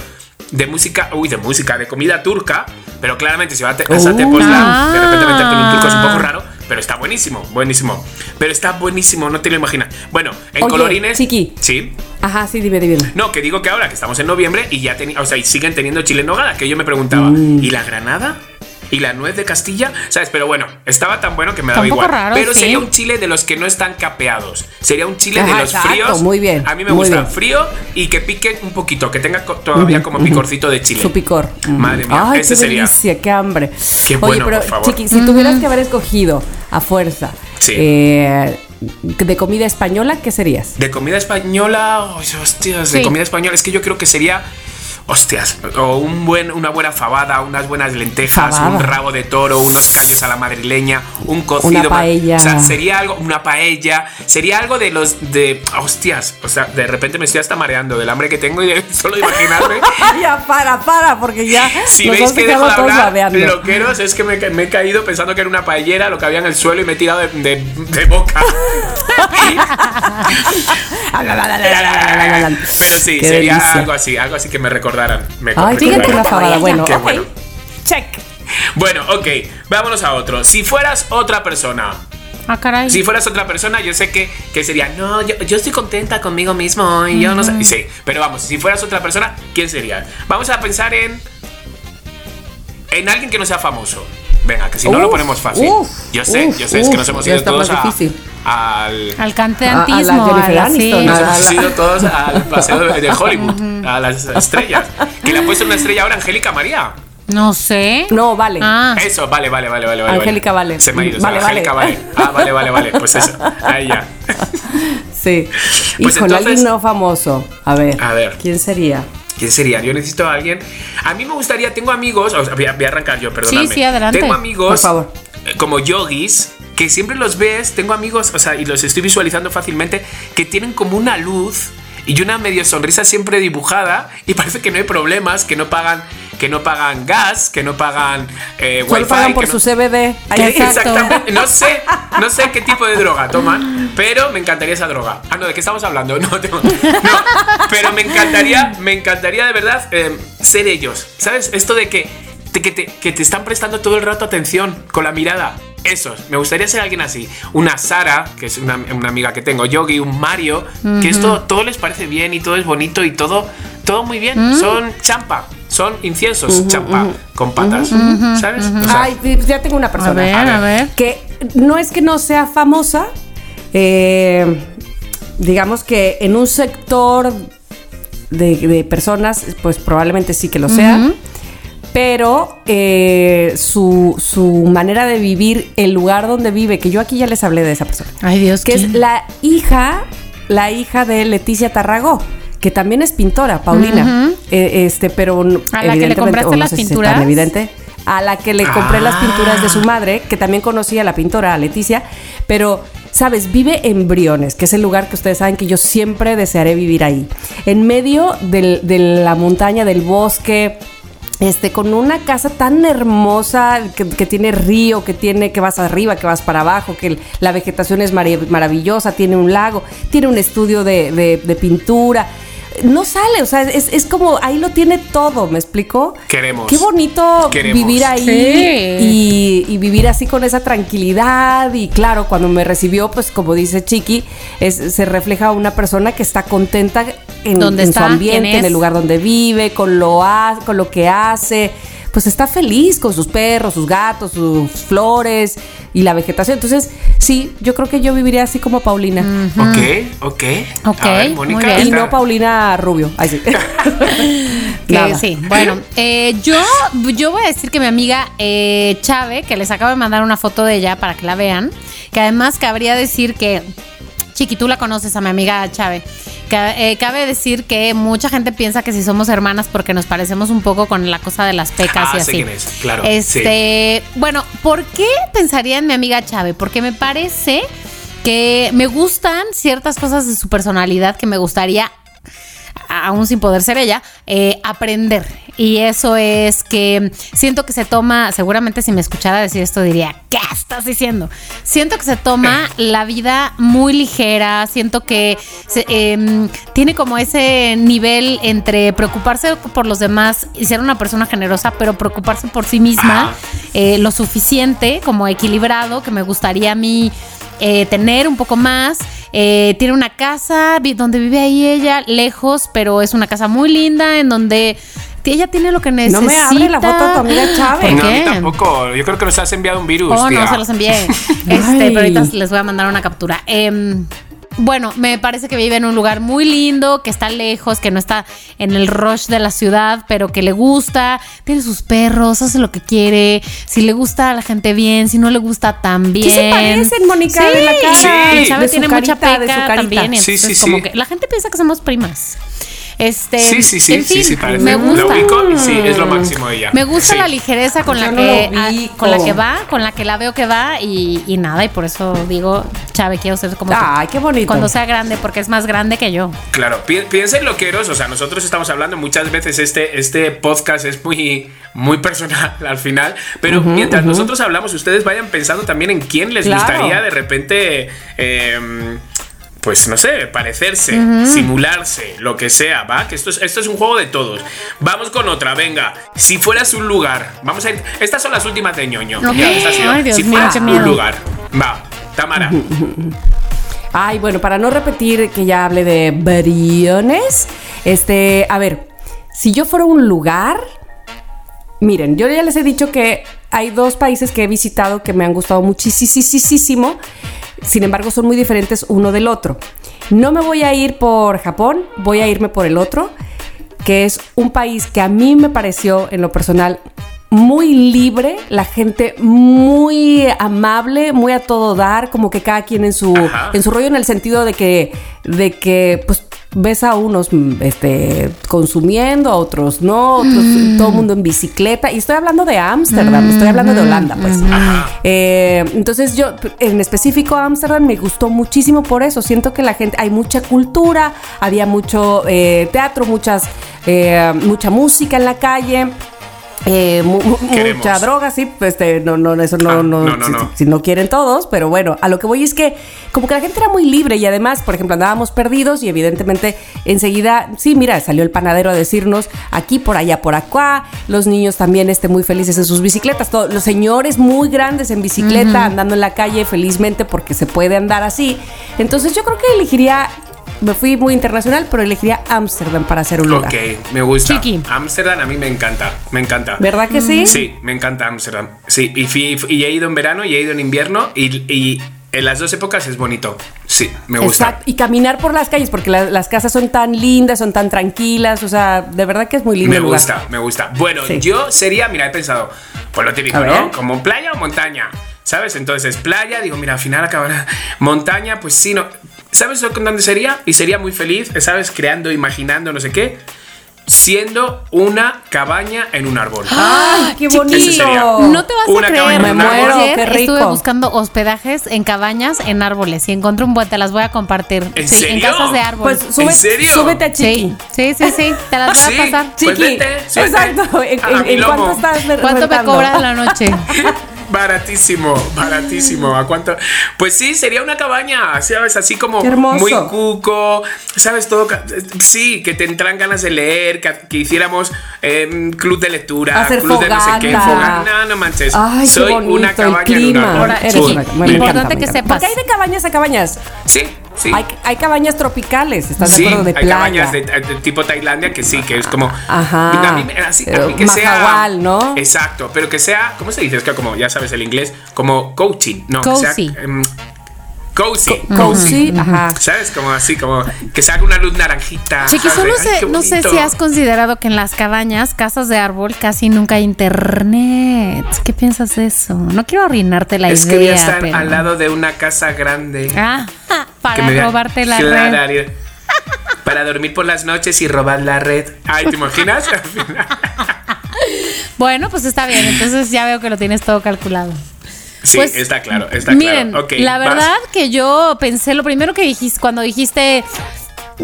De música, uy, de música, de comida turca, pero claramente si vas a, te- vas a Uh. Tepoztlán, de repente meterte en un turco es un poco Ah. raro, pero está buenísimo, buenísimo. Pero está buenísimo, no te lo imaginas. Bueno, en Oye, Colorines. Chiqui. Sí. Ajá, sí, dime, dime. No, que digo que ahora que estamos en noviembre y ya teni- o sea, y siguen teniendo chile en nogada, que yo me preguntaba, Mm. ¿y la granada? ¿Y la nuez de Castilla? ¿Sabes? Pero bueno, estaba tan bueno que me daba un poco igual. raro, Pero sí. sería un chile de los que no están capeados. Sería un chile de Ajá, los exacto, fríos. muy bien, A mí me muy gusta bien. frío y que pique un poquito, que tenga todavía como picorcito de chile. Su picor. Madre mía, Ay, ese qué sería. delicia, qué hambre. Qué Oye, bueno, pero por favor. Chiqui, si tuvieras que haber escogido a fuerza Sí. eh, de comida española, ¿qué serías? De comida española, oh, hostias, de Sí. comida española, es que yo creo que sería, hostias, o un buen, una buena fabada, unas buenas lentejas, Fabada. un rabo de toro, unos callos a la madrileña, un cocido. Una paella. O sea, sería algo, una paella, sería algo de los, de, hostias, o sea, de repente me estoy hasta mareando del hambre que tengo y de [laughs] solo imaginarme. [laughs] ya, para, para, porque ya Si veis que dejo de hablar, loqueros, es que me, me he caído pensando que era una paellera, lo que había en el suelo y me he tirado de, de- de boca. [laughs] Pero sí, sería algo así, algo así que me Me Ay, recordaran. fíjate una fabada. Bueno, Qué ok. bueno. Check. Bueno, ok, vámonos a otro. Si fueras otra persona, Ah, caray. si fueras otra persona, yo sé que, que sería, no, yo, yo estoy contenta conmigo mismo y yo no sé. Sí, pero vamos, si fueras otra persona, ¿quién sería? Vamos a pensar en. En alguien que no sea famoso. Venga, que si no lo ponemos fácil. uf, yo sé, uf, yo sé, es que nos hemos ido todos a- al. Al A- a la Jennifer a la- sí. Aniston, Nos hemos ido todos [laughs] al paseo de de Hollywood, a las estrellas. Que le ha puesto una estrella ahora Angélica María. No sé. No, vale. Ah, Eso, vale, vale, vale, vale. vale, Angélica Vale. Se me ha ido. Vale, Angélica vale. vale. Ah, vale, vale, vale. Pues eso. [laughs] Ahí ya. Sí. Pues Híjole, entonces- alguien no famoso. A ver. A ver. ¿Quién sería? ¿Quién sería? Yo necesito a alguien. A mí me gustaría, tengo amigos, o sea, voy a, voy a arrancar yo, perdóname. Sí, sí, adelante. Tengo amigos Por favor. eh, como yogis que siempre los ves, tengo amigos, o sea, y los estoy visualizando fácilmente, que tienen como una luz y una medio sonrisa siempre dibujada y [laughs] parece que no hay problemas, que no pagan, que no pagan gas, que no pagan eh, Solo wifi, pagan por que no- su CBD. [laughs] Exacto. Exactamente. No sé, no sé qué tipo de droga toman, [laughs] pero me encantaría esa droga. Ah, no, ¿de qué estamos hablando? No, tengo- no. Pero me encantaría, me encantaría de verdad eh, ser ellos. ¿Sabes? Esto de que, que, te, que te están prestando todo el rato atención con la mirada. Esos. Me gustaría ser alguien así. Una Sara, que es una, una amiga que tengo, Yogi, un Mario, que esto todo les parece bien y todo es bonito y todo, todo muy bien. Son champa. Son inciensos champa con patas. ¿Sabes? O sea, Ay, ya tengo una persona. a ver, a ver. que no es que no sea famosa, eh, digamos que en un sector de, de personas, pues probablemente sí que lo sea, pero eh, su, su manera de vivir, el lugar donde vive, que yo aquí ya les hablé de esa persona, Ay, Dios, que es la hija, la hija de Leticia Tarragó. Que también es pintora, Paulina. Eh, este, pero ¿A la que le evidentemente, compraste no sé pinturas? tan evidente a la que le compré las pinturas de su Ah. madre, que también conocía a la pintora, a Leticia, pero, ¿sabes? Vive en Briones, que es el lugar que ustedes saben que yo siempre desearé vivir ahí. En medio del- de la montaña, del bosque, este, con una casa tan hermosa que, tiene río, que tiene que vas arriba, que vas para abajo, que la vegetación es maravillosa, tiene un lago, tiene un estudio de pintura. No sale, o sea, es, es como ahí lo tiene todo, ¿me explico? Queremos. Qué bonito Queremos. vivir ahí Sí. y, y vivir así con esa tranquilidad. Y claro, cuando me recibió, pues como dice Chiqui, es, se refleja una persona que está contenta en, ¿Dónde en está? su ¿Quién ambiente, en el lugar donde vive, con lo, ha- con lo que hace. Pues está feliz con sus perros, sus gatos, sus flores y la vegetación. Entonces, sí, yo creo que yo viviría así como Paulina. Ok, ok. Ok, A ver, muy Mónica, bien. Y no Paulina Rubio. Ay, sí. [laughs] [laughs] Que sí, bueno, eh, yo, yo voy a decir que mi amiga eh, Chave, que les acabo de mandar una foto de ella para que la vean, que además cabría decir que, Chiqui, tú la conoces a mi amiga Chave, Ca- eh, cabe decir que mucha gente piensa que si somos hermanas porque nos parecemos un poco con la cosa de las pecas Ah, y sé así. quién es, claro, Este, bueno, ¿por qué pensaría en mi amiga Chave? Porque me parece que me gustan ciertas cosas de su personalidad que me gustaría aún sin poder ser ella, eh, aprender. Y eso es que siento que se toma, seguramente si me escuchara decir esto diría, ¿qué estás diciendo? Siento que se toma [laughs] la vida muy ligera, siento que se, em, tiene como ese nivel entre preocuparse por los demás y ser una persona generosa, pero preocuparse por sí misma Ajá. eh, lo suficiente, como equilibrado, que me gustaría a mí eh, tener un poco más. Eh, tiene una casa vi- donde vive ahí ella, lejos, pero es una casa muy linda en donde ella tiene lo que necesita. No me abre la foto de tu amiga Chávez. ¿Por No, a mí tampoco. Yo creo que nos has enviado un virus. Oh, tía. no, se los envié. [laughs] Este, pero ahorita les voy a mandar una captura. Em, bueno, me parece que vive en un lugar muy lindo, que está lejos, que no está en el rush de la ciudad, pero que le gusta, tiene sus perros, hace lo que quiere, si le gusta a la gente bien, si no le gusta también. Sí se parecen, Mónica, Sí, de la cara. Sí. De su tiene mucha carita, de peca su también. y Sí, entonces sí, como sí. que la gente piensa que somos primas. Este, Sí, sí, sí, en sí, fin, sí, parece. Me gusta. Lo ubico y sí, es lo máximo ella. Me gusta Sí. la ligereza con la que ah, con la que va, con la que la veo que va y, y nada, y por eso digo, Chave, quiero ser como. Ay, qué bonito. Cuando sea grande, porque es más grande que yo. Claro, pi- piensen loqueros, o sea, nosotros estamos hablando muchas veces este, este podcast es muy, muy personal [laughs] al final, pero mientras nosotros hablamos, ustedes vayan pensando también en quién les Claro. gustaría de repente, em, pues no sé, parecerse, simularse, lo que sea, ¿va? Que esto es, esto es un juego de todos. Vamos con otra, venga. Si fueras un lugar, vamos a ir. Estas son las últimas de ñoño. Ok. Ya, esta ha sido. Ay, Dios si fueras un lugar, va, Tamara. [laughs] Ay, bueno, para no repetir que ya hablé de Briones, este, a ver, si yo fuera un lugar, miren, yo ya les he dicho que hay dos países que he visitado que me han gustado muchísimo, sin embargo son muy diferentes uno del otro. No me voy a ir por Japón, voy a irme por el otro, que es un país que a mí me pareció en lo personal muy libre, la gente muy amable, muy a todo dar, como que cada quien en su, Ajá. en su rollo en el sentido de que, de que, pues ves a unos mm, este, consumiendo, a otros no, otros, todo el mundo en bicicleta. Y estoy hablando de Ámsterdam, estoy hablando de Holanda, pues. Eh, entonces yo, en específico Ámsterdam, me gustó muchísimo por eso. Siento que la gente, hay mucha cultura, había mucho eh, teatro, muchas, eh, mucha música en la calle. Eh, mu- mu- Queremos. mucha droga, sí, pues este, no, no, eso no, Ah, no, no, no, si, no. si no quieren todos, pero bueno, a lo que voy es que como que la gente era muy libre y además, por ejemplo, andábamos perdidos y evidentemente enseguida, sí, mira, salió el panadero a decirnos aquí, por allá, por acá, los niños también este, muy felices en sus bicicletas, todos, los señores muy grandes en bicicleta andando en la calle felizmente porque se puede andar así. Entonces yo creo que elegiría, me fui muy internacional, pero elegiría Ámsterdam para hacer un lugar. Ok, me gusta. Chiqui. Ámsterdam a mí me encanta, me encanta. ¿Verdad que sí? Sí, me encanta Ámsterdam. Sí, y, fui- y he ido en verano y he ido en invierno y, y en las dos épocas es bonito. Sí, me gusta. Exacto, y caminar por las calles, porque la- las casas son tan lindas, son tan tranquilas, o sea, de verdad que es muy lindo Me el lugar. gusta, me gusta. Bueno, Sí. yo sería, mira, he pensado, pues lo típico. ¿no? Como playa o montaña, ¿sabes? Entonces, playa, digo, mira, al final acabará. Montaña, pues sí, no. ¿Sabes lo- dónde sería? Y sería muy feliz, ¿sabes? Creando, imaginando, no sé qué. Siendo una cabaña en un árbol. [gasps] ¡Ay, qué Chiqui, bonito! No te vas Una a creer. en Qué rico. estuve buscando hospedajes en cabañas en árboles y encontré un buen, te las voy a compartir. ¿En sí, en casas de árbol. Pues sube- serio? súbete a Chiqui. sí, sí, sí, sí, te las [laughs] voy Sí. a pasar. Pues Chiqui, vete, exacto. ¿En, a en- en cuánto estás ¿Cuánto me cobras la noche? [laughs] Baratísimo, baratísimo. ¿A cuánto? Pues sí, sería una cabaña, ¿sabes? Así como muy cuco, ¿sabes? Todo. Sí, que te entran ganas de leer, que, que hiciéramos eh, club de lectura, Hacer club de no sé qué, fogata. No, no manches. Ay, qué Soy bonito, una el cabaña en. Ahora, una- me importante que sepas. Porque hay de cabañas a cabañas. Sí, sí. Hay, hay cabañas tropicales, ¿estás Sí, de acuerdo? De hay playa. cabañas de, de tipo Tailandia que sí, que es como. Ajá. A mí, me- así, a mí que sea. ¿no? Exacto, pero que sea. ¿Cómo se dice? Es que como ya sabes el inglés, como coaching. No, que Cozy. sea. em, cozy. Co- Cozy. Ajá. ¿Sabes? Como así, como que se haga una luz naranjita. Chiqui, solo sé, no sé si has considerado que en las cabañas, casas de árbol, casi nunca hay internet. ¿Qué piensas de eso? No quiero arruinarte la Es idea. que voy a estar pero- al lado de una casa grande. Ah, que [laughs] para robarte la red. Para dormir por las noches y robar la red. Ay, ¿te imaginas? [laughs] Bueno, pues está bien. Entonces ya veo que lo tienes todo calculado. Sí, Pues, está claro, está Miren, claro. La vas. verdad que yo pensé, lo primero que dijiste, cuando dijiste,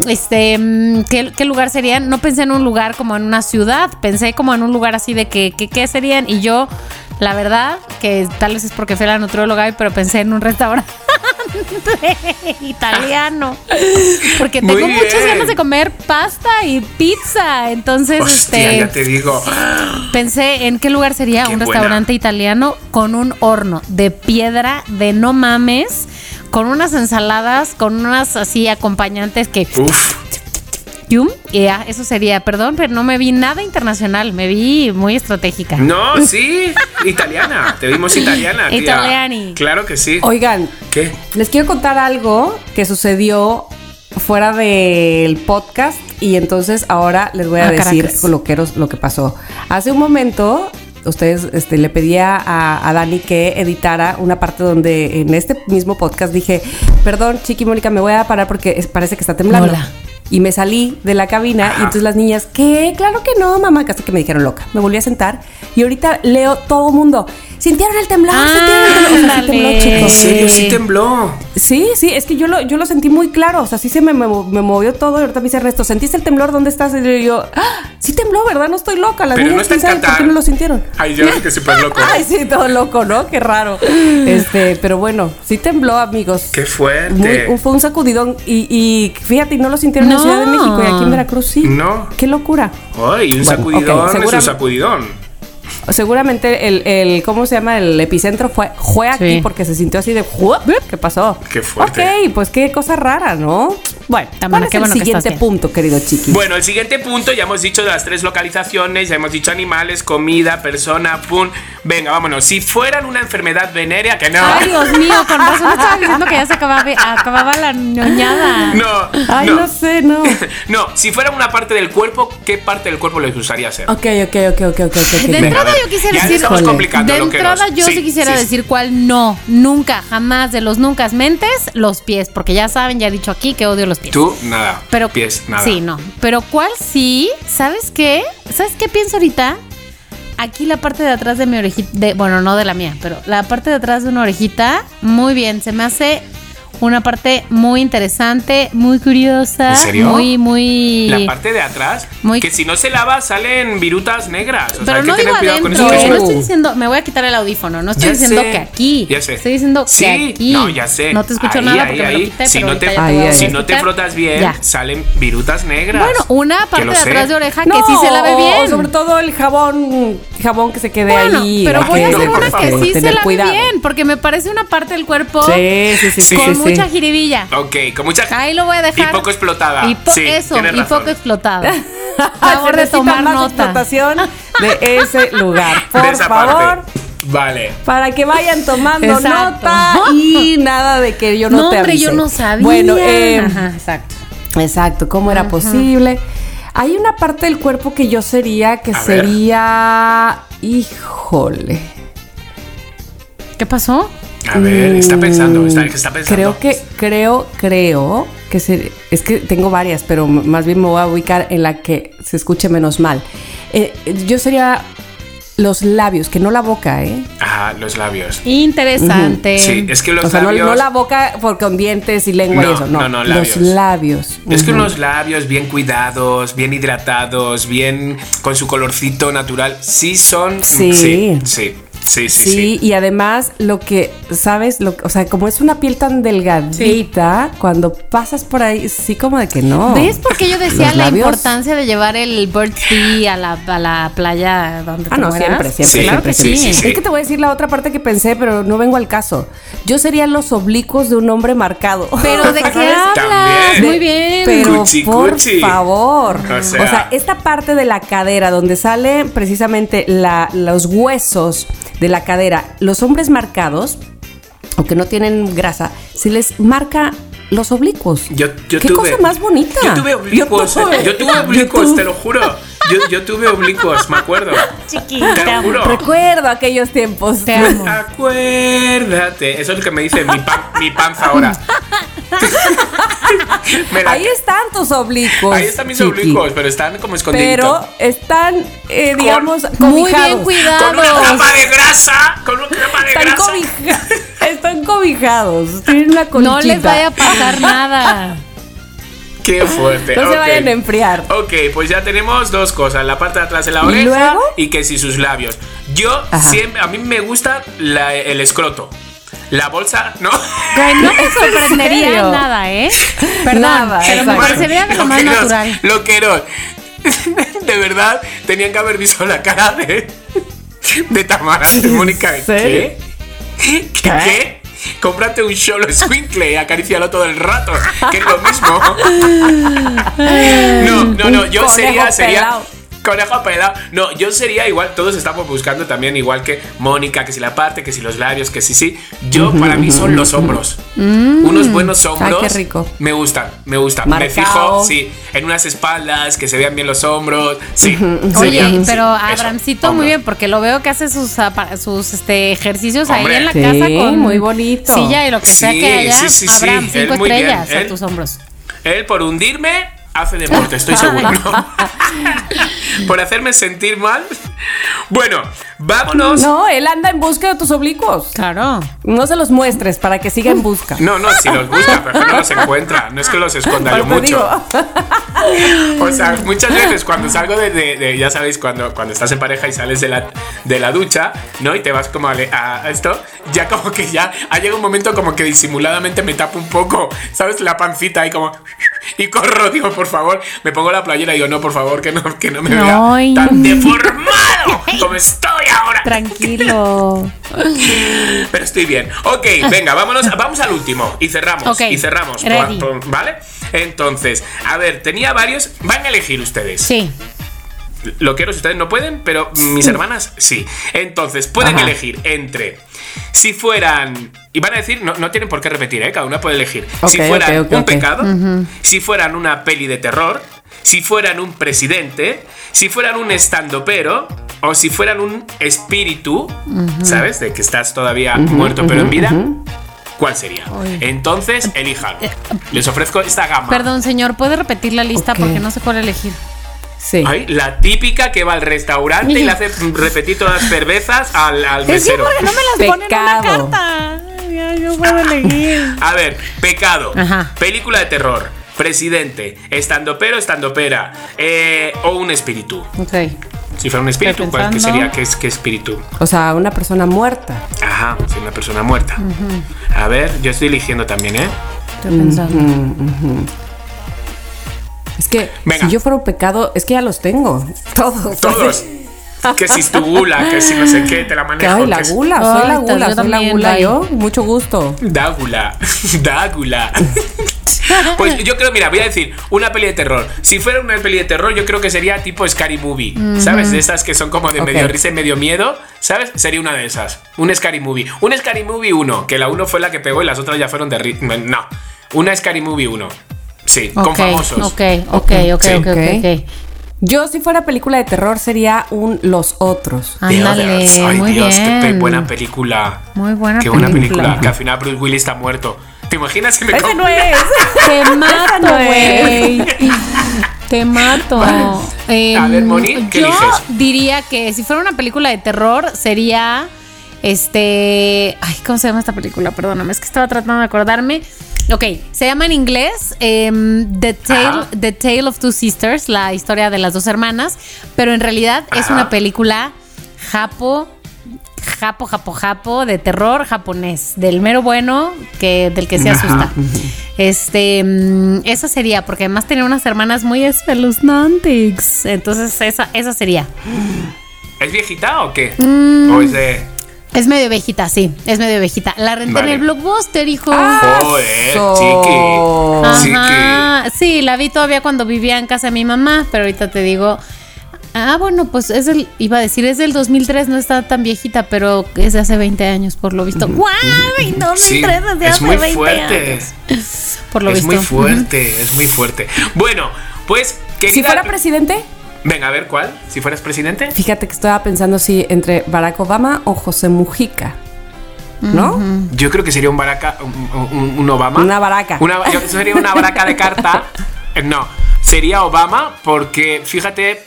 este, mm, ¿qué, qué lugar serían? No pensé en un lugar como en una ciudad, pensé como en un lugar así de que, que- ¿qué serían? Y yo, la verdad, que tal vez es porque fui a la nutrióloga, pero pensé en un restaurante [laughs] italiano. Porque Muy tengo muchas bien. ganas de comer pasta y pizza. Entonces, Hostia, este ya te digo. pensé en qué lugar sería Qué un buena. restaurante italiano con un horno de piedra de no mames, con unas ensaladas, con unas así acompañantes que Uf. Yum, eso sería, perdón, pero no me vi nada internacional, me vi muy estratégica. No, sí, italiana. Te vimos italiana, tía. Italiani. Claro que sí. Oigan, ¿Qué? les quiero contar algo que sucedió fuera del podcast y entonces ahora les voy a Ah, decir Caracas. coloqueros lo que pasó. Hace un momento ustedes este, le pedía a, a Dani que editara una parte donde en este mismo podcast dije, perdón, Chiqui Mónica, me voy a parar porque es- parece que está temblando. Hola. Y me salí de la cabina y entonces las niñas, ¿qué? Claro que no, mamá, casi que me dijeron loca. Me volví a sentar y ahorita leo todo mundo. ¿Sintieron el temblor? ¿Sintieron el temblor? O sea, sí tembló, chicos. En serio, sí tembló. Sí, sí, es que yo lo, yo lo sentí muy claro. O sea, sí se me, me, me movió todo. Y ahorita me dice Ernesto, ¿sentiste el temblor? ¿Dónde estás? Y yo, ¡Ah! sí tembló, ¿verdad? No estoy loca. Las Pero no niñas, está ¿quién en sabe por qué Qatar. no lo sintieron? Ay, yo que súper [laughs] loco. Ay, sí, todo loco, ¿no? Qué raro. Este, pero bueno, sí tembló, amigos. Qué fuerte. Muy- fue un sacudidón y, y fíjate, no lo sintieron en No. Ciudad de México y aquí en Veracruz sí. No. Qué locura. Ay, un Bueno, sacudidón es un sacudidón. Seguramente el, el, ¿cómo se llama? El epicentro fue, fue aquí Sí. porque se sintió así de, ¿qué pasó? Qué fuerte. Ok, pues qué cosa rara, ¿no? Bueno, También, ¿cuál qué es bueno el que siguiente estás bien. punto, querido chiqui? Bueno, el siguiente punto, ya hemos dicho de las tres localizaciones, ya hemos dicho animales, comida, persona, pum. Venga, vámonos. Si fueran una enfermedad venérea, que no. Ay, Dios mío, con razón estaba diciendo que ya se acababa, acababa la ñoñada. No, Ay, no, sé, no. [laughs] No, si fuera una parte del cuerpo, ¿qué parte del cuerpo les gustaría ser? Ok, ok, ok, ok, ok, ok. De entrada yo quisiera ya decir. estamos complicando de lo que entrada yo sí, sí, quisiera sí, sí. decir cuál no, nunca, jamás de los nunca mentes, los pies, porque ya saben, ya he dicho aquí que odio los pies. Tú, nada. Pero pies, nada. Sí, no. Pero cuál sí, ¿sabes qué? ¿Sabes qué pienso ahorita? Aquí la parte de atrás de mi orejita, de, bueno, no de la mía, pero la parte de atrás de una orejita, muy bien, se me hace una parte muy interesante, muy curiosa, ¿En serio? muy, muy... La parte de atrás, Muy- que si no se lava salen virutas negras. O sea, Pero hay que no tener digo cuidado con adentro, eso. ¿eh? no estoy diciendo, me voy a quitar el audífono, no estoy Ya diciendo sé, que aquí, ya sé. estoy diciendo Sí, que aquí. no, ya sé. No te escucho Ahí, nada ahí, porque me ahí. lo quité, Si pero no te-. Si no te frotas bien, Ya. salen virutas negras. Bueno, una parte de sé. atrás de oreja No, que sí se lave bien. O sobre todo el jabón, jabón que se quede Bueno, ahí. pero voy a hacer una que sí se lave bien, porque me parece una parte del cuerpo Sí, sí, sí, mucha jiribilla. Ok, con mucha. Ahí lo voy a dejar. Y poco explotada. Y po- Sí, eso, y poco explotada. [laughs] Favor de tomar más nota. explotación de [laughs] ese lugar. De Por esa favor. parte. Vale. Para que vayan tomando Exacto. nota y [laughs] nada de que yo no, No, te hombre, yo avise. no sabía. Bueno, eh, Ajá, exacto. exacto, ¿cómo era posible? Hay una parte del cuerpo que yo sería, que A ver. sería... Híjole. ¿Qué pasó? A ver, está pensando, está, está pensando. Mm, Creo que, creo, creo que se- es que tengo varias, pero más bien me voy a ubicar en la que se escuche menos mal. Eh, yo sería los labios, que no la boca, ¿eh? Ah, los labios. Interesante. Sí, es que los o sea, no- labios. no, la boca por con dientes y lengua y eso, no. no, no, los labios. labios. Es que unos labios bien cuidados, bien hidratados, bien con su colorcito natural, sí son. Sí. Sí, sí, sí, sí. Sí, sí. y además lo que, ¿sabes? Lo, o sea, como es una piel tan delgadita, cuando pasas por ahí, sí como de que no. ¿Ves por qué yo decía la labios- importancia de llevar el bird tea a la, a la playa donde Ah, te no, mueras? siempre, siempre, Sí, Claro siempre, que sí, sí. sí, sí. Es que te voy a decir la otra parte que pensé, pero no vengo al caso. Yo sería los oblicuos de un hombre marcado. Pero ¿de [laughs] qué hablas? También. Muy bien. Pero Cuchi, por cuchi. favor. O O sea- sea, esta parte de la cadera donde sale precisamente la- los huesos de la cadera, los hombres marcados o que no tienen grasa, se les marca los oblicuos. Yo, yo ¿Qué tuve. cosa más bonita? Yo tuve oblicuos. eh, tuve- Yo tuve [laughs] oblicuos, te lo juro. Yo, yo tuve oblicuos, me acuerdo. Chiquita. Te lo juro. Recuerdo aquellos tiempos. Te amo. Acuérdate. Eso es lo que me dice mi, pan- mi panza ahora. [laughs] La- Ahí están tus oblicuos. ahí están mis chiqui. oblicuos, pero están como escondiditos. Pero están, eh, Con- digamos, Muy bien cuidados. Con una capa de grasa. Con una capa de Están, grasa. cobija- [laughs] están cobijados. Tienen una colchita. No les vaya a pasar nada. [laughs] Qué [laughs] fuerte. No se ok. vayan a enfriar. Ok, pues ya tenemos dos cosas, la parte de atrás de la ¿Y oreja luego? y que si sus labios. Yo Ajá. siempre, a mí me gusta la- el escroto. La bolsa, ¿no? Güey, no me [laughs] sorprendería nada, ¿eh? [laughs] Perdón, Nada, pero me parecería de lo más Loqueros, natural. Loqueros. De verdad, tenían que haber visto la cara de, de Tamara, de Mónica. ¿Qué? ¿Qué? ¿Qué? [laughs] Cómprate un solo squinkle y acarícialo todo el rato, que es lo mismo. [laughs] No, no, no, yo sería, sería. Conejo pelado. No, yo sería igual, todos estamos buscando también igual que Mónica, que si la parte, que si los labios, que si sí. Yo, para mí son los hombros. Unos buenos hombros. qué rico. Me gustan, me gustan. Me fijo, sí, en unas espaldas, que se vean bien los hombros. Sí. Oye, sería- sí, pero eso, Abramcito muy bien, porque lo veo que hace sus, sus este, ejercicios Hombre. ahí en la Sí, casa con muy bonito. silla y lo que sea Sí, que haya. sí, sí, sí, Abraham, cinco él muy bien, estrellas a él- tus hombros. Él por hundirme hace deporte, estoy seguro. [laughs] por hacerme sentir mal. Bueno, vámonos. No, él anda en busca de tus oblicuos. Claro. No se los muestres para que siga en busca. No, no, si los busca, pero no los encuentra. No es que los esconda yo mucho. digo. [laughs] O sea, muchas veces cuando salgo de, de- de- ya sabéis, cuando, cuando estás en pareja y sales de la, de la ducha, ¿no? Y te vas como a, a- esto, ya como que ya ha llegado un momento como que disimuladamente me tapo un poco, ¿sabes? La pancita ahí como... [laughs] Y corro, digo, por favor, me pongo la playera y digo, no, por favor, que no, que no me Ay. vea tan deformado [laughs] como estoy ahora. Tranquilo. [laughs] Pero estoy bien. Ok, venga, vámonos, vamos al último y cerramos. Ok, Y cerramos. ready. ¿Vale? Entonces, a ver, tenía varios. Van a elegir ustedes. Sí. Lo quiero si ustedes no pueden, pero mis hermanas sí. Entonces, pueden Ajá. elegir entre. Si fueran. Y van a decir, no, no tienen por qué repetir, ¿eh? cada una puede elegir. si fueran un pecado, si fueran una peli de terror, si fueran un presidente, si fueran un estandopero, o si fueran un espíritu, ¿sabes? De que estás todavía muerto pero en vida. ¿Cuál sería? Entonces, elijan. Les ofrezco esta gama. Perdón, señor, ¿puede repetir la lista Ok. porque no sé cuál elegir? Sí. Ay, la típica que va al restaurante y le hace [laughs] repetir todas las cervezas al, al Es que mesero. porque no me las ponen en una Pecado. carta. Ya, yo puedo elegir. A ver, pecado, Ajá. película de terror, presidente, estandopero, estandopera, eh, o un espíritu. Ok. Si fuera un espíritu, ¿cuál sería? ¿Qué, es, ¿Qué espíritu? O sea, una persona muerta. Ajá, una persona muerta. A ver, yo estoy eligiendo también, ¿eh? Estoy pensando. Es que Venga. si yo fuera un pecado, es que ya los tengo. [laughs] Todos. Todos. que si es tu gula, que si no sé qué, te la Que, manejo. ay, la gula, soy la yo gula, soy la gula yo. Mucho gusto. Dágula, [laughs] Dágula. [laughs] [laughs] Pues yo creo, mira, voy a decir una peli de terror. Si fuera una peli de terror, yo creo que sería tipo Scary Movie. ¿Sabes? De esas que son como de Ok. medio risa y medio miedo. ¿Sabes? Sería una de esas. Un Scary Movie. Un Scary Movie 1, que la 1 fue la que pegó y las otras ya fueron de ri- No. Una Scary Movie 1. Sí, con Ok, famosos. Ok, ok, ok, Sí. ok, ok. Yo, si fuera película de terror, sería un Los Otros. The Ándale. Ay, muy Dios, qué bien. buena película. Muy buena Qué buena película. película. Que al final Bruce Willis está muerto. ¿Te imaginas que me Ese no es. Te [laughs] mato, güey. [laughs] Te mato. Em, A ver, Moni, ¿qué yo eliges? diría que si fuera una película de terror sería este, ay, ¿cómo se llama esta película? Perdóname, es que estaba tratando de acordarme. Ok, se llama en inglés em, The, Tale, Ajá. The Tale of Two Sisters, la historia de las dos hermanas, pero en realidad es una película japo, japo, japo, japo, de terror japonés, del mero bueno, que, del que se Ajá. asusta. Este, mm, esa sería, porque además tenía unas hermanas muy espeluznantes. Entonces, esa, esa sería. ¿Es viejita o qué? Mm. ¿O es de.? Es medio viejita, sí, es medio viejita. La renté Vale. en el blockbuster, hijo. Joder, So- chiqui. Ajá, sí, la vi todavía cuando vivía en casa de mi mamá, pero ahorita te digo. Ah, bueno, pues es del, iba a decir, es del 2003, no está tan viejita, pero es de hace 20 años, por lo visto. ¡Guau! Y 2003 Sí, desde es hace muy 20 fuerte. años. Por lo es visto. muy fuerte, es muy fuerte. Bueno, pues. Si querida- fuera presidente, Venga, a ver cuál. Si fueras presidente. fíjate que estaba pensando si entre Barack Obama o José Mujica. ¿No? Yo creo que sería un baraca. Un, un- un Obama. Una baraca. Una, yo sería una baraca de carta. [laughs] No, sería Obama porque fíjate.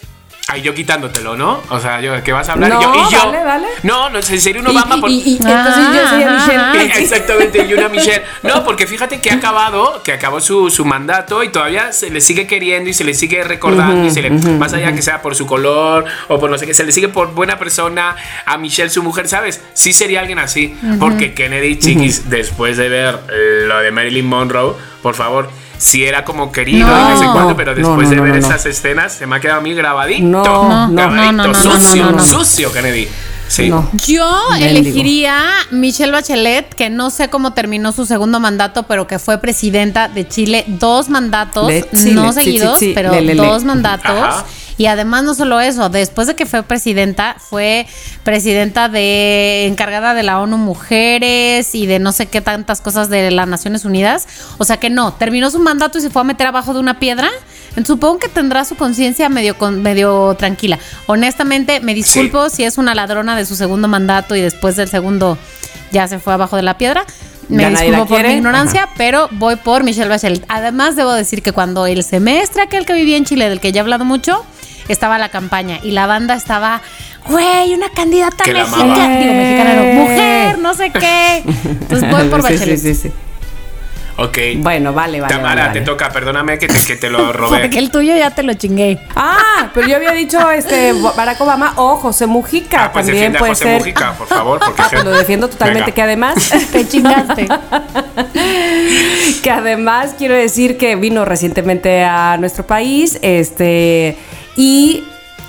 Ay, yo quitándotelo, ¿no? O sea, yo que vas a hablar y yo. Y yo dale, dale. No, no, sería un Y- Obama y, por- y- y entonces yo sería Ajá, Michelle. [laughs] Exactamente, y una Michelle. No, porque fíjate que ha acabado, que acabó su, su mandato y todavía se le sigue queriendo y se le sigue recordando y se le, más allá que sea por su color o por no sé qué, se le sigue por buena persona a Michelle, su mujer, ¿sabes? Sí sería alguien así, porque Kennedy, chiquis, después de ver eh, lo de Marilyn Monroe, por favor. Sí era como querido y no sé No. cuánto, pero No, después no, de no, ver no, no. esas escenas se me ha quedado a mí grabadito. No, no, grabadito, no, no, no, sucio, no, no, no. sucio Kennedy. Sí. No. Yo elegiría Michelle Bachelet, que no sé cómo terminó su segundo mandato, pero que fue presidenta de Chile dos mandatos, Chile, no sí, seguidos, sí, sí, pero le, le, le. dos mandatos. Ajá. Y además no solo eso, después de que fue presidenta, fue presidenta de encargada de la ONU Mujeres y de no sé qué tantas cosas de las Naciones Unidas. O sea que no, terminó su mandato y se fue a meter abajo de una piedra. Supongo que tendrá su conciencia medio con- medio tranquila. Honestamente, me disculpo si es una ladrona de su segundo mandato y después del segundo ya se fue abajo de la piedra. Me Ya disculpo por mi ignorancia, pero voy por Michelle Bachelet. Además, debo decir que cuando el semestre aquel que vivía en Chile, del que ya he hablado mucho, estaba la campaña y la banda estaba, güey, una candidata Que mexicana, [laughs] digo mexicana, no, mujer, no sé qué. Entonces voy por [laughs] Sí, Bachelet. sí, sí, sí. Ok. Bueno, vale, vale. Tamara, vale, te toca, perdóname que te, que te lo [laughs] robé. Porque el tuyo ya te lo chingué. Ah, pero yo había dicho este Barack Obama o José Mujica. Ah, pues También defiende a puede José ser. Mujica, por favor, porque Ah, pues lo defiendo totalmente. Venga. Que además, Te chingaste. que además quiero decir que vino recientemente a nuestro país, este y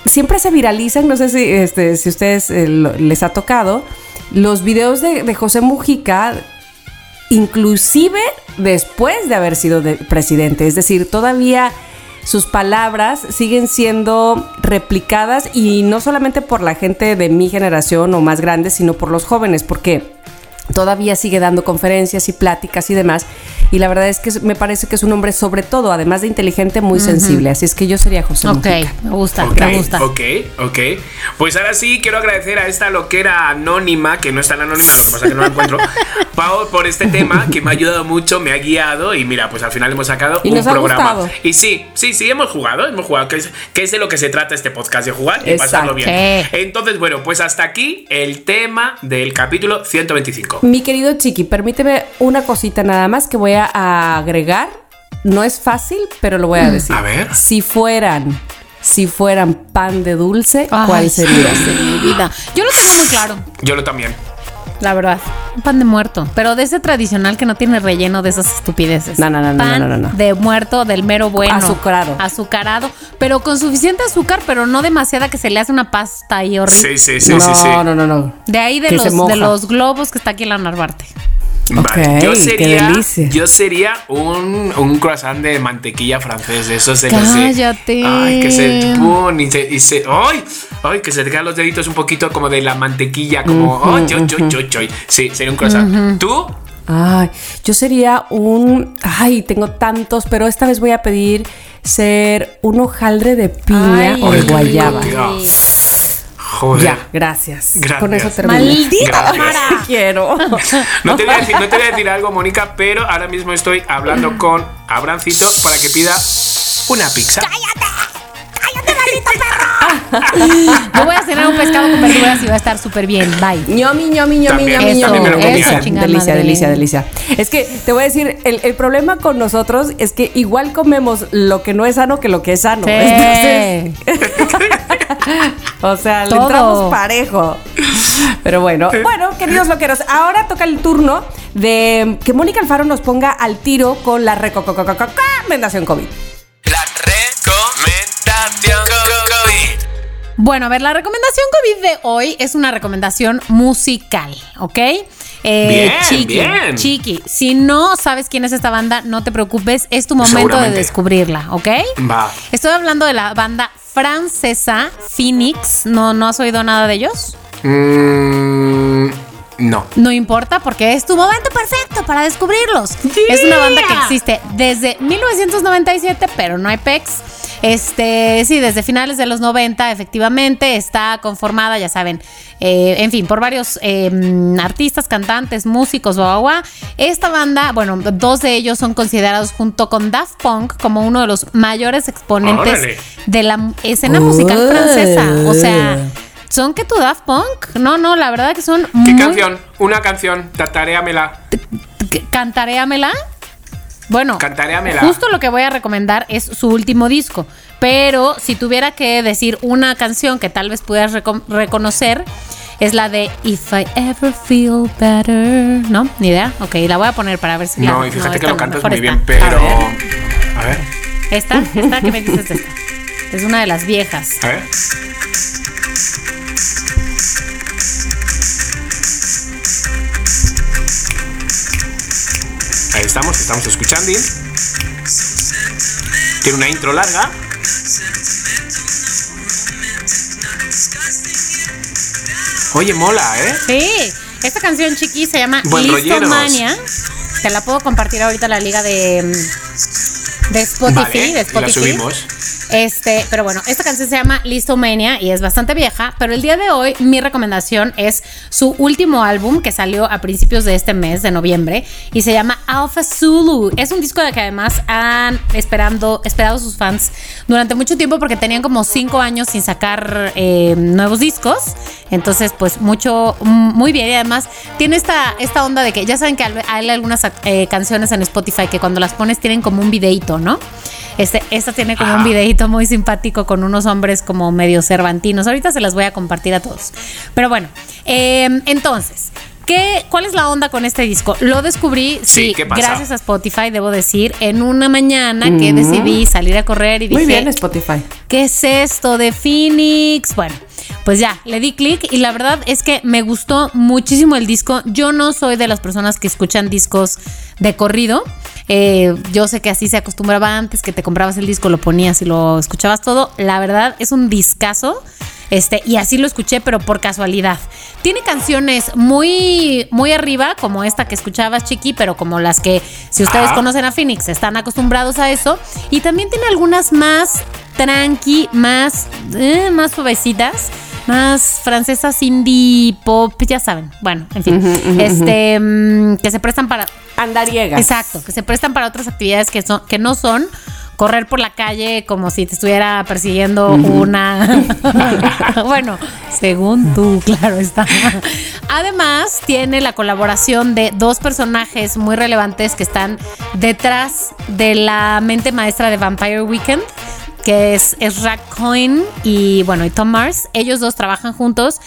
siempre se viralizan, no sé si este si ustedes eh, les ha tocado los videos de, José Mujica inclusive después de haber sido de- presidente. Es decir, todavía sus palabras siguen siendo replicadas y no solamente por la gente de mi generación o más grande, sino por los jóvenes, porque todavía sigue dando conferencias y pláticas y demás. Y la verdad es que me parece que es un hombre, sobre todo, además de inteligente, muy sensible. Así es que yo sería José Ok, Mujica. me gusta, me gusta. ok, ok. Pues ahora sí quiero agradecer a esta loquera anónima, que no es tan anónima, lo que pasa es que no la encuentro, [laughs] Pau, por este tema que me ha ayudado mucho, me ha guiado y mira, pues al final hemos sacado Y un nos ha programa. gustado. Y sí, sí, sí, hemos jugado, hemos jugado, que es, que es de lo que se trata este podcast, de jugar y pasarlo Exacto. bien. Sí. Entonces, bueno, pues hasta aquí el tema del capítulo 125. Mi querido Chiqui, permíteme una cosita nada más que voy a agregar. No es fácil, pero lo voy a decir. A ver. Si fueran, si fueran pan de dulce, Ay, ¿cuál sería? [laughs] sí, mi vida. Yo lo tengo muy claro, Yo lo también. La verdad. Un pan de muerto, pero de ese tradicional que no tiene relleno de esas estupideces. No, no, no, no, pan no, no, no. de muerto, del mero bueno. Azucarado. Azucarado, pero con suficiente azúcar, pero no demasiada que se le hace una pasta ahí horrible. Sí, sí, sí, no, sí, sí. no, no, no. De ahí de Que los, de los globos que está aquí en la Narvarte. Vale, yo qué sería, delicia. yo sería un, un croissant de mantequilla francés, que se- Cállate. Ay, que se, ¡pum! y se, y se- ay, ay, que se te quedan los deditos un poquito como de la mantequilla, como, ay, yo, yo, yo, yo. Sí, sería un croissant. ¿Tú? Ay, yo sería un. Ay, tengo tantos, pero esta vez voy a pedir ser un hojaldre de piña Ay, o de rico, guayaba. tío. Joder. Ya, gracias. Gracias. Con eso termino. Maldita. Mara. Quiero. [laughs] No te, voy a decir, no te voy a decir algo, Mónica, pero ahora mismo estoy hablando con Abrancito para que pida una pizza. [laughs] Yo voy a cenar un pescado con verduras y va a estar súper bien. Bye. ñomi, ñomi, ñomi, También, ñomi, ñomi. me lo. Delicia, chingada delicia, madre. delicia, delicia. Es que te voy a decir, el, el problema con nosotros es que igual comemos lo que no es sano que lo que es sano. Sí. Entonces, [laughs] o sea, le Todo. entramos parejo. Pero bueno, bueno, queridos loqueros, ahora toca el turno de que Mónica Alfaro nos ponga al tiro con la recomendación COVID. Bueno, a ver, la recomendación COVID de hoy es una recomendación musical, ¿ok? Eh, Bien, Chiqui, bien. Chiqui, si no sabes quién es esta banda, no te preocupes, es tu momento de descubrirla, ¿ok? Va. Estoy hablando de la banda francesa Phoenix. ¿No, ¿No has oído nada de ellos? Mm, no. No importa porque es tu momento perfecto para descubrirlos. Es una banda que existe desde 1997, pero no hay pecs. Este, sí, desde finales de los 90, efectivamente, está conformada, ya saben, eh, en fin, por varios eh, artistas, cantantes, músicos, guau, guau, guau. Esta banda, bueno, dos de ellos son considerados junto con Daft Punk como uno de los mayores exponentes Órale. de la escena musical francesa. O sea, son que tu Daft Punk. No, no, la verdad que son ¿Qué muy canción? Una canción. Tataréamela. C- Cantaréamela. Bueno, Cantaréamela. justo lo que voy a recomendar es su último disco. Pero si tuviera que decir una canción que tal vez pudieras reco- reconocer, es la de If I Ever Feel Better. ¿No? ¿Ni idea? Ok, la voy a poner para ver si la No, y fíjate que esta lo cantas muy bien, pero. A ver, A ver. esta, esta, ¿qué me dices esta? Es una de las viejas. A ver. Estamos, estamos escuchando. Tiene una intro larga. Oye, mola, ¿eh? Sí, esta canción chiqui se llama Listomania. Te la puedo compartir ahorita en la liga de, mm, de Spotify. Vale, de la subimos. Este, pero bueno, esta canción se llama Listomania y es bastante vieja, pero el día de hoy mi recomendación es su último álbum que salió a principios de este mes de noviembre y se llama Alpha Zulu. Es un disco de que además han esperando, esperado sus fans durante mucho tiempo porque tenían como cinco años sin sacar eh, nuevos discos. Entonces, pues mucho, muy bien. Y además tiene esta, esta onda de que ya saben que hay algunas eh, canciones en Spotify que cuando las pones tienen como un videíto, ¿no? Este, esta tiene como un Ajá. videíto muy simpático con unos hombres como medio cervantinos. Ahorita se las voy a compartir a todos. Pero bueno, eh, entonces, ¿qué, ¿cuál es la onda con este disco? Lo descubrí, Sí, gracias a Spotify, debo decir, en una mañana que decidí salir a correr y dije, Muy bien, Spotify. ¿Qué es esto de Phoenix? Bueno, pues ya, le di clic y la verdad es que me gustó muchísimo el disco. Yo no soy de las personas que escuchan discos de corrido. Eh, yo sé que así se acostumbraba antes, que te comprabas el disco, lo ponías y lo escuchabas todo. La verdad es un discazo. Este, y así lo escuché, pero por casualidad. Tiene canciones muy, muy arriba, como esta que escuchabas, Chiqui, pero como las que, si ustedes Ajá. conocen a Phoenix, están acostumbrados a eso. Y también tiene algunas más tranqui, más, eh, más suavecitas. Más francesas indie pop, ya saben. Bueno, en fin. Este mm, que se prestan para Andariegas. Exacto, que se prestan para otras actividades que, son, que no son correr por la calle como si te estuviera persiguiendo una... [laughs] [laughs] bueno, según tú, claro está. Además, tiene la colaboración de dos personajes muy relevantes que están detrás de la mente maestra de Vampire Weekend que es, es Rack Cohen y bueno, y Tom Mars. Ellos dos trabajan juntos.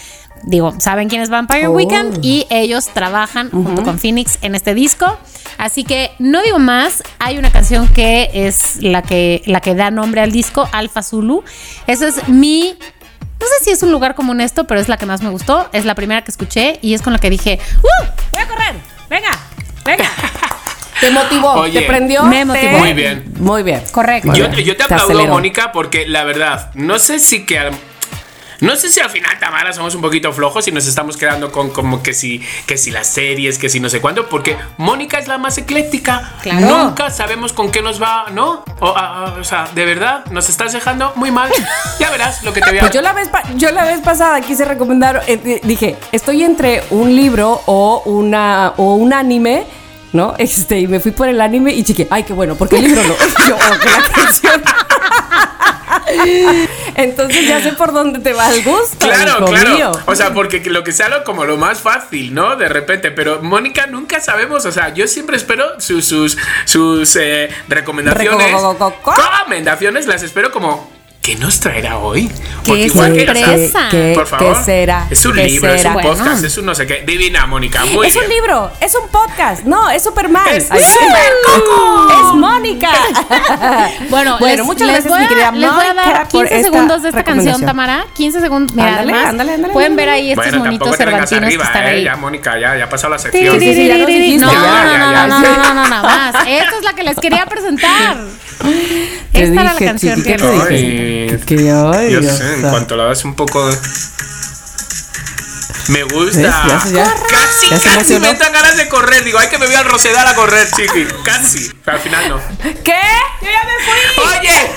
Digo, ¿saben quién es Vampire Oh. Weekend? Y ellos trabajan junto con Phoenix en este disco. Así que no digo más, hay una canción que es la que, la que da nombre al disco, Alpha Zulu. Esa es mi... No sé si es un lugar común esto, pero es la que más me gustó. Es la primera que escuché y es con la que dije, ¡Uh! ¡Voy a correr! ¡Venga! ¡Venga! [laughs] Te motivó, Oye, te prendió. me motivó. Muy bien. Muy bien. Correcto. Yo, te Te aplaudo, aceleró. Mónica, porque la verdad, no sé si que al- no sé si al final, Tamara, somos un poquito flojos y nos estamos quedando con como que si, que si las series, que si no sé cuándo, porque Mónica es la más ecléctica. Claro. Nunca sabemos con qué nos va, ¿no? O, a- a- o sea, de verdad, nos estás dejando muy mal. [laughs] Ya verás lo que te voy a... Pues yo la vez yo la vez pasada quise recomendar, eh, dije, estoy entre un libro o una o un anime, ¿no? Este, y me fui por el anime y chique, ay, qué bueno, porque el libro no. [laughs] Yo, "Oh, que la canción. [laughs] Entonces ya sé por dónde te va el gusto. Claro, claro. mío. O sea, porque lo que sea lo, como lo más fácil, ¿no? De repente. Pero Mónica nunca sabemos. O sea, yo siempre espero sus, sus, sus eh, recomendaciones. Recomendaciones. Recomendaciones las espero como. ¿Qué nos traerá hoy? ¡Qué sorpresa! ¿Qué- Por favor. qué será? Es un ¿Qué libro, es un podcast, Bueno. es un no sé qué. Divina, Mónica. Muy es bien. un libro, es un podcast, no, es Superman. Es Ay. Es Mónica. Bueno, Bueno, les, muchas les gracias, voy mi a- querida Les voy a dar por 15 esta segundos de esta canción. Tamara. 15 segundos. Mira, Ándale, además, ándale, ándale, pueden ver ahí estos bueno, vengas cervantinos arriba, que están ¿eh? ahí. Ya, Mónica, ya, ya ha pasado la sección. sí, sí, ya nos dijiste, No, no, no, no, no, no, no, no, más. Esta es la que les quería presentar. Te Esta era la dije, canción chiqui, que ¿qué te les dije? Ay, Que ay, Yo Dios sé, en cuanto la das un poco de... Me gusta. ¿Ves? Ya se- ya- Casi, casi emocionó. me entran ganas de correr. Digo, hay que me voy al Rosedal a correr, chiqui. Casi. Pero al final no. ¿Qué? Yo ya me fui. Oye,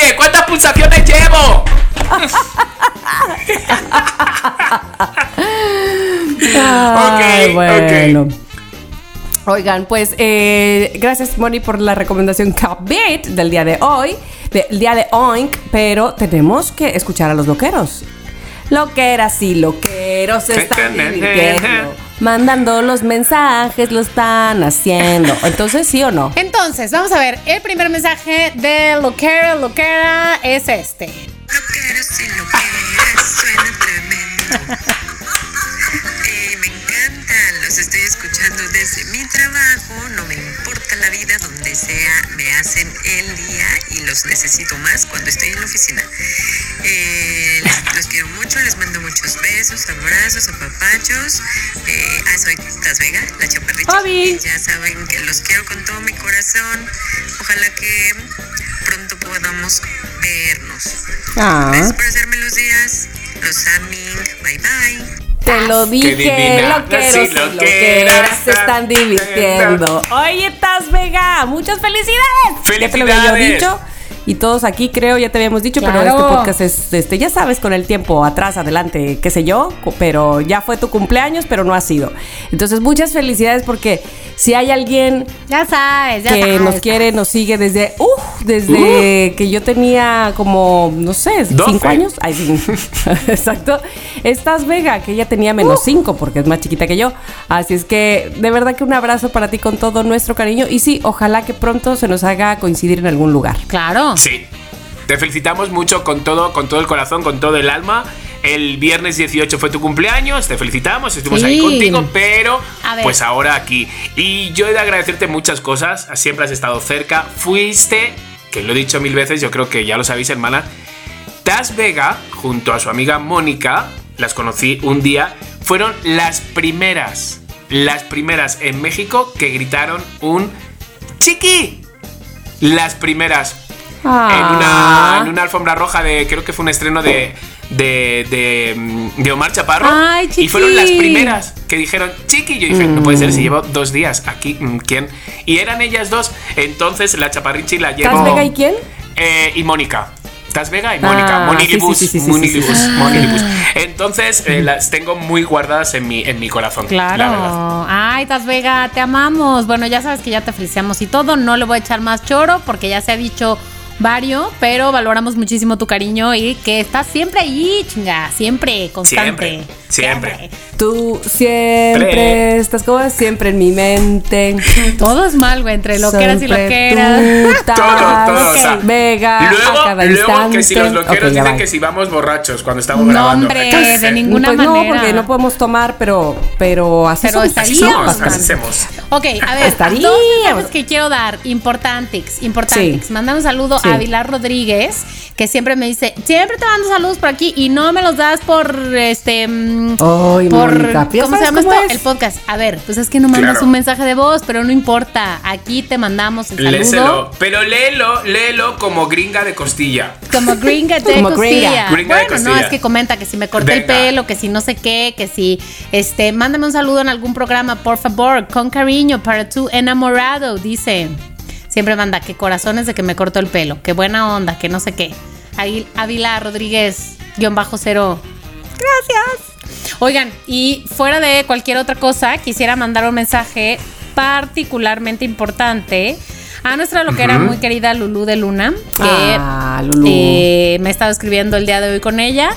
oye, ¿cuántas pulsaciones llevo? [laughs] Ay, Ok, bueno. Oigan, pues eh, gracias Moni por la recomendación Top Beat del día de hoy, del día de Oink, pero tenemos que escuchar a los loqueros. Loqueras y loqueros se están divirtiendo, mandando los mensajes, lo están haciendo. Entonces, ¿sí o no? Entonces, vamos a ver. El primer mensaje de Loquera, Loquera es este. Loqueros y loqueras, suena tremendo. [laughs] Eh, los estoy escuchando desde mi trabajo, no me importa la vida, donde sea, me hacen el día y los necesito más cuando estoy en la oficina. Eh, les- los quiero mucho, les mando muchos besos, abrazos, apapachos. Eh, ah, soy Taz Vega, la chaparrita. Y ya saben que los quiero con todo mi corazón. Ojalá que pronto podamos vernos. Ah, Gracias por hacerme los días. Los aming. Bye bye. Te lo dije, divina. loqueros Sí, y loqueras se están divirtiendo. Oye, Taz Vega, muchas felicidades. Ya te lo había ¡Felicidades! dicho. Y todos aquí creo, ya te habíamos dicho, pero Claro. este podcast es, este, ya sabes, con el tiempo, atrás, adelante, qué sé yo, pero ya fue tu cumpleaños, pero no ha sido. Entonces, muchas felicidades porque si hay alguien Ya sabes, ya que sabes. nos quiere, nos sigue desde, uh, desde que yo tenía como, no sé, cinco años. Ay, sí. [laughs] Exacto. Estás Vega, que ella tenía menos cinco porque es más chiquita que yo. Así es que, de verdad que un abrazo para ti con todo nuestro cariño. Y sí, ojalá que pronto se nos haga coincidir en algún lugar. Claro. Sí. Te felicitamos mucho con todo, con todo el corazón, con todo el alma. El viernes 18 fue tu cumpleaños, te felicitamos, estuvimos Sí. ahí contigo, pero pues ahora aquí. Y yo he de agradecerte muchas cosas, siempre has estado cerca, fuiste, que lo he dicho mil veces, yo creo que ya lo sabéis, hermana, Taz Vega, junto a su amiga Mónica, las conocí un día, fueron las primeras, las primeras en México que gritaron un chiqui. Las primeras. En, una, en una alfombra roja de, creo que fue un estreno de, de, de, mm, de Omar Chaparro. Ay, y fueron las primeras que dijeron chiqui. Yo dije, no puede ser, si llevo dos días aquí, mm, ¿quién? Y eran ellas dos. Entonces la chaparrichi la llevo. ¿Taz Vega y quién? Eh, y Mónica. Taz Vega y Mónica. Ah, Monilibus. sí, sí, sí, sí, Monilibus. Monilibus. Entonces eh, las tengo muy guardadas en mi, en mi corazón. la verdad. Claro. Ay, Taz Vega, te amamos. Bueno, ya sabes que ya te felicitamos y todo. No le voy a echar más choro porque ya se ha dicho varios, pero valoramos muchísimo tu cariño y que estás siempre ahí, chinga. Siempre, constante. Siempre, siempre. Tú siempre Pre. estás como siempre en mi mente. [laughs] Todo es mal, güey, entre loqueras y Siempre loqueras. tú, Taz Todo, todo, o sea, Vega Luego, cada luego que si los instante. loqueros dicen que si vamos borrachos cuando estamos No, grabando. hombre, de ninguna pues manera. No, porque no podemos tomar, pero, pero así Pero somos. Así somos, bastante. así somos. Ok, a ver, Estaría. dos que quiero dar, importantes, importantes. Sí. Manda un saludo Sí. Avilar Rodríguez, que siempre me dice, siempre te mando saludos por aquí y no me los das por este mm, Ay, por ¿cómo se llama cómo esto? es. El podcast. A ver, pues es que no mandas Claro. un mensaje de voz, pero no importa. Aquí te mandamos el saludo. Léselo. Pero léelo, léelo como gringa de costilla. Como gringa de [laughs] Como costilla. gringa. Gringa de bueno, no, costilla. es que comenta que si me corté el pelo, que si no sé qué, que si, este, mándame un saludo en algún programa, por favor, con cariño, para tu enamorado, dice. Siempre manda que corazones de que me cortó el pelo, que buena onda, que no sé qué. Ahí, Ávila Rodríguez, guion bajo cero. Gracias. Oigan, y fuera de cualquier otra cosa, quisiera mandar un mensaje particularmente importante a nuestra loquera muy querida Lulú de Luna, que Ah, Lulú. eh, me he estado escribiendo el día de hoy con ella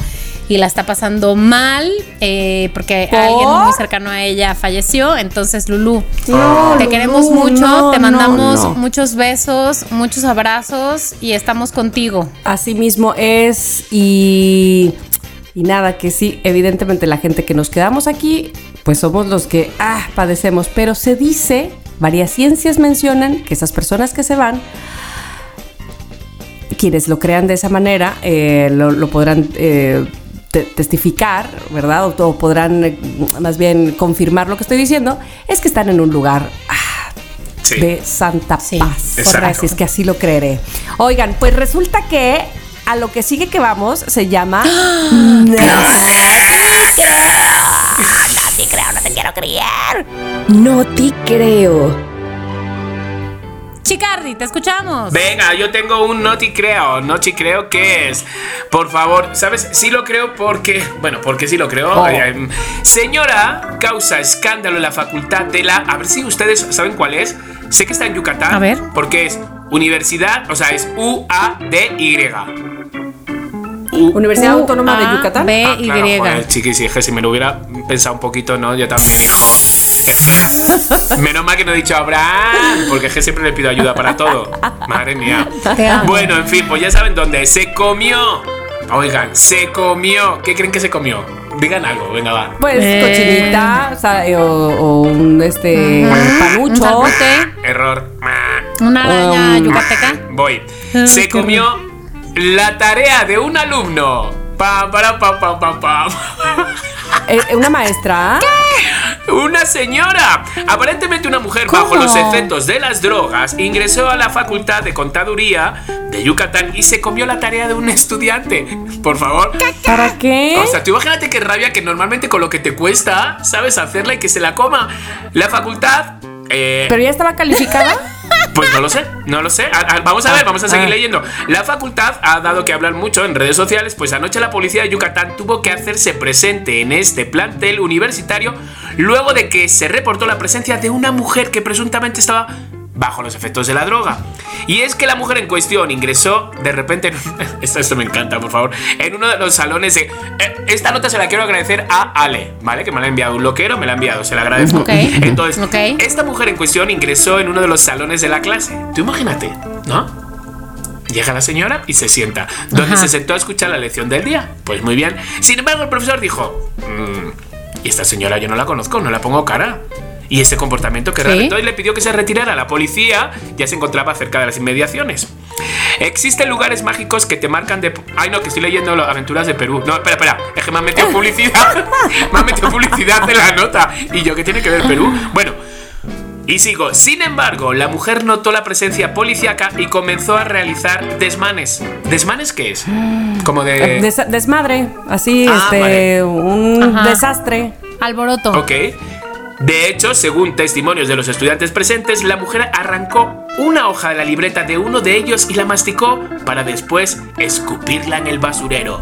y la está pasando mal eh, porque ¿Por? alguien muy cercano a ella falleció. Entonces, Lulú, No, te Lulú, queremos mucho, no, te mandamos no, no. muchos besos, muchos abrazos y estamos contigo. Así mismo es y, y nada, que sí, evidentemente la gente que nos quedamos aquí, pues somos los que ah, padecemos, pero se dice, varias ciencias mencionan que esas personas que se van, quienes lo crean de esa manera, eh, lo, lo podrán... eh, te- testificar, ¿verdad? O, o podrán eh, más bien confirmar lo que estoy diciendo, es que están en un lugar ah, Sí. de santa Sí, paz. Así es que así lo creeré. Oigan, pues resulta que a lo que sigue que vamos se llama. [gasps] No te creo, no te quiero creer. No te creo. Chicardi, te escuchamos. Venga, yo tengo un noti creo, noti creo que es. Por favor, ¿sabes? Sí lo creo porque, bueno, porque sí lo creo. Oh. Eh, señora causa escándalo en la facultad de la, a ver si ustedes saben cuál es. Sé que está en Yucatán. A ver. Porque es Universidad, o sea, es U A D Y. U- Universidad Autónoma de Yucatán. B, Ah, Y. claro, joder, chiquis, que si me lo hubiera pensado un poquito, ¿no? Yo también, hijo. [laughs] Espera. Menos mal que no he dicho Abraham, porque es que siempre le pido ayuda para todo. Madre mía. Bueno, en fin, pues ya saben dónde. Se comió. Oigan, se comió. ¿Qué creen que se comió? Digan algo, venga, va. Pues Eh. cochinita o, sea, o, o un este panucho. Error. una araña Um, yucateca. Voy. Se comió la tarea de un alumno. Pam, para, pam, pam, pam, pam. Eh, una maestra. Una señora, aparentemente una mujer ¿Cómo? bajo los efectos de las drogas, ingresó a la Facultad de Contaduría de Yucatán y se comió la tarea de un estudiante. Por favor. ¿Para qué? O sea, tú imagínate qué rabia que normalmente con lo que te cuesta, sabes hacerla y que se la coma. La facultad. eh, ¿Pero ya estaba calificada? [laughs] pues no lo sé, no lo sé. A- a- vamos a ver, vamos a seguir Ah. leyendo. La facultad ha dado que hablar mucho en redes sociales, pues anoche la policía de Yucatán tuvo que hacerse presente en este plantel universitario luego de que se reportó la presencia de una mujer que presuntamente estaba bajo los efectos de la droga. Y es que la mujer en cuestión ingresó de repente [laughs] en esto, esto me encanta, por favor, en uno de los salones de eh, esta nota se la quiero agradecer a Ale, ¿vale? Que me la ha enviado un loquero, me la ha enviado, se la agradezco. Ok. Entonces, Ok. esta mujer en cuestión ingresó en uno de los salones de la clase. Tú imagínate, ¿no? Llega la señora y se sienta. ¿Dónde Ajá. se sentó a escuchar la lección del día? Pues muy bien. Sin embargo, el profesor dijo: "Mm, ¿Y esta señora yo no la conozco? No la pongo cara. ¿Y este comportamiento qué Sí. raro? Entonces le pidió que se retirara. La policía ya se encontraba cerca de las inmediaciones. Existen lugares mágicos que te marcan de. Ay, no, que estoy leyendo las aventuras de Perú. No, espera, espera. Es que me han metido publicidad. [laughs] me han metido publicidad en la nota. ¿Y yo qué tiene que ver Perú? Bueno. Y sigo. Sin embargo, la mujer notó la presencia policíaca y comenzó a realizar desmanes. ¿Desmanes qué es? Como de. Des- desmadre, así, Ah, este, vale. un Ajá. desastre. Alboroto. Ok. De hecho, según testimonios de los estudiantes presentes, la mujer arrancó una hoja de la libreta de uno de ellos y la masticó para después escupirla en el basurero.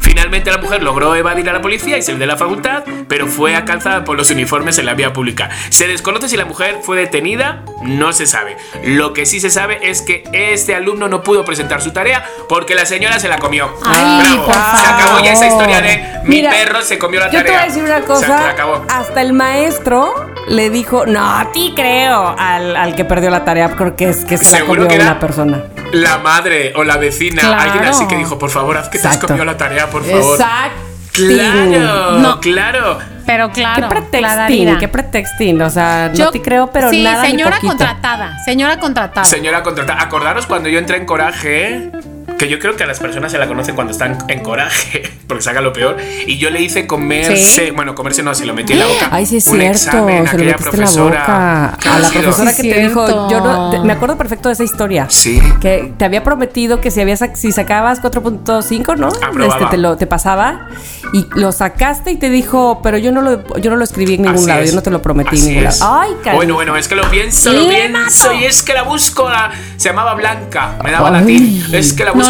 Finalmente la mujer logró evadir a la policía y salir de la facultad, pero fue alcanzada por los uniformes en la vía pública. Se desconoce si la mujer fue detenida, no se sabe. Lo que sí se sabe es que este alumno no pudo presentar su tarea porque la señora se la comió. Ay, Bravo. Se acabó ya esa historia de mi Mira, perro se comió la Yo tarea. te voy a decir una Se cosa. acabó. Hasta el maestro le dijo, no, a ti creo, al, al que perdió la tarea, porque es que se la comió una persona. La madre o la vecina, Claro. alguien así que dijo, por favor, haz que te has comido la tarea, por favor. Exacto. Claro, No. claro. Pero ¿Qué claro. pretexting? clararira. ¿Qué pretexting? O sea, Yo- no te creo, pero sí, nada señora contratada. Señora contratada. Señora contratada, acordaros cuando yo entré en coraje, que yo creo que a las personas se la conocen cuando están en coraje, [laughs] porque saca lo peor, y yo le hice comerse, Sí. bueno, comerse no, se lo metí en la boca. Ay, sí es un cierto, examen, se lo aquella metiste en la profesora. boca. ¿Qué A la profesora Sí, que te dijo, yo no, te- me acuerdo perfecto de esa historia. Sí. Que te había prometido que si habías si sacabas 4.5, ¿no? Este, te lo te pasaba y lo sacaste y te dijo, pero yo no lo yo no lo escribí en ningún Así lado, es. yo no te lo prometí en Así ningún es. lado. Ay, cariño. Bueno, bueno, es que lo pienso, lo pienso mato. y es que la busco, la- se llamaba Blanca, me daba Ay. latín, es que la busco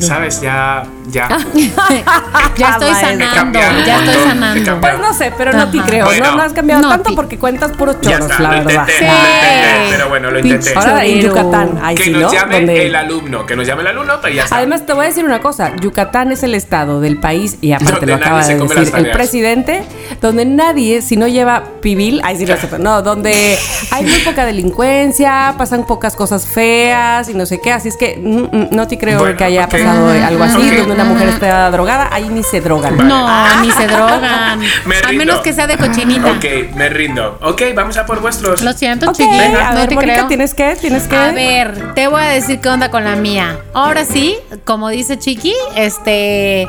¿Sabes? Ya, ya. [laughs] ya estoy Maestra. sanando. cambiado un Ya estoy montón, he sanando. cambiado. Pues no sé, pero no te Ajá. creo. Bueno. no, no has cambiado No, tanto porque cuentas puros Ya choros, está, la lo verdad. intenté, Sí. lo intenté, pero bueno, lo intenté. Ahora en. Yucatán, ahí que sí, nos ¿no? llame Donde- el alumno, que nos llame el alumno, pero ya está. Además, te voy a decir una cosa. Yucatán es el estado del país, y aparte Donde lo acaba de decir el presidente, donde nadie, si no lleva pibil, ay, sí, no, sé, [laughs] no, donde hay muy poca delincuencia, pasan pocas cosas feas y no sé qué. Así es que mm, mm, no te creo Bueno, que haya pasado algo así, donde una mujer está drogada, ahí ni se drogan. Vale. No, ni se drogan. [laughs] Me A rindo. menos que sea de cochinita. Ok, me rindo. Ok, vamos a por vuestros. Lo siento, Ok, chiqui. a no ver, te creo. tienes que, tienes que. A ver, te voy a decir qué onda con la mía. Ahora sí, como dice Chiqui, este.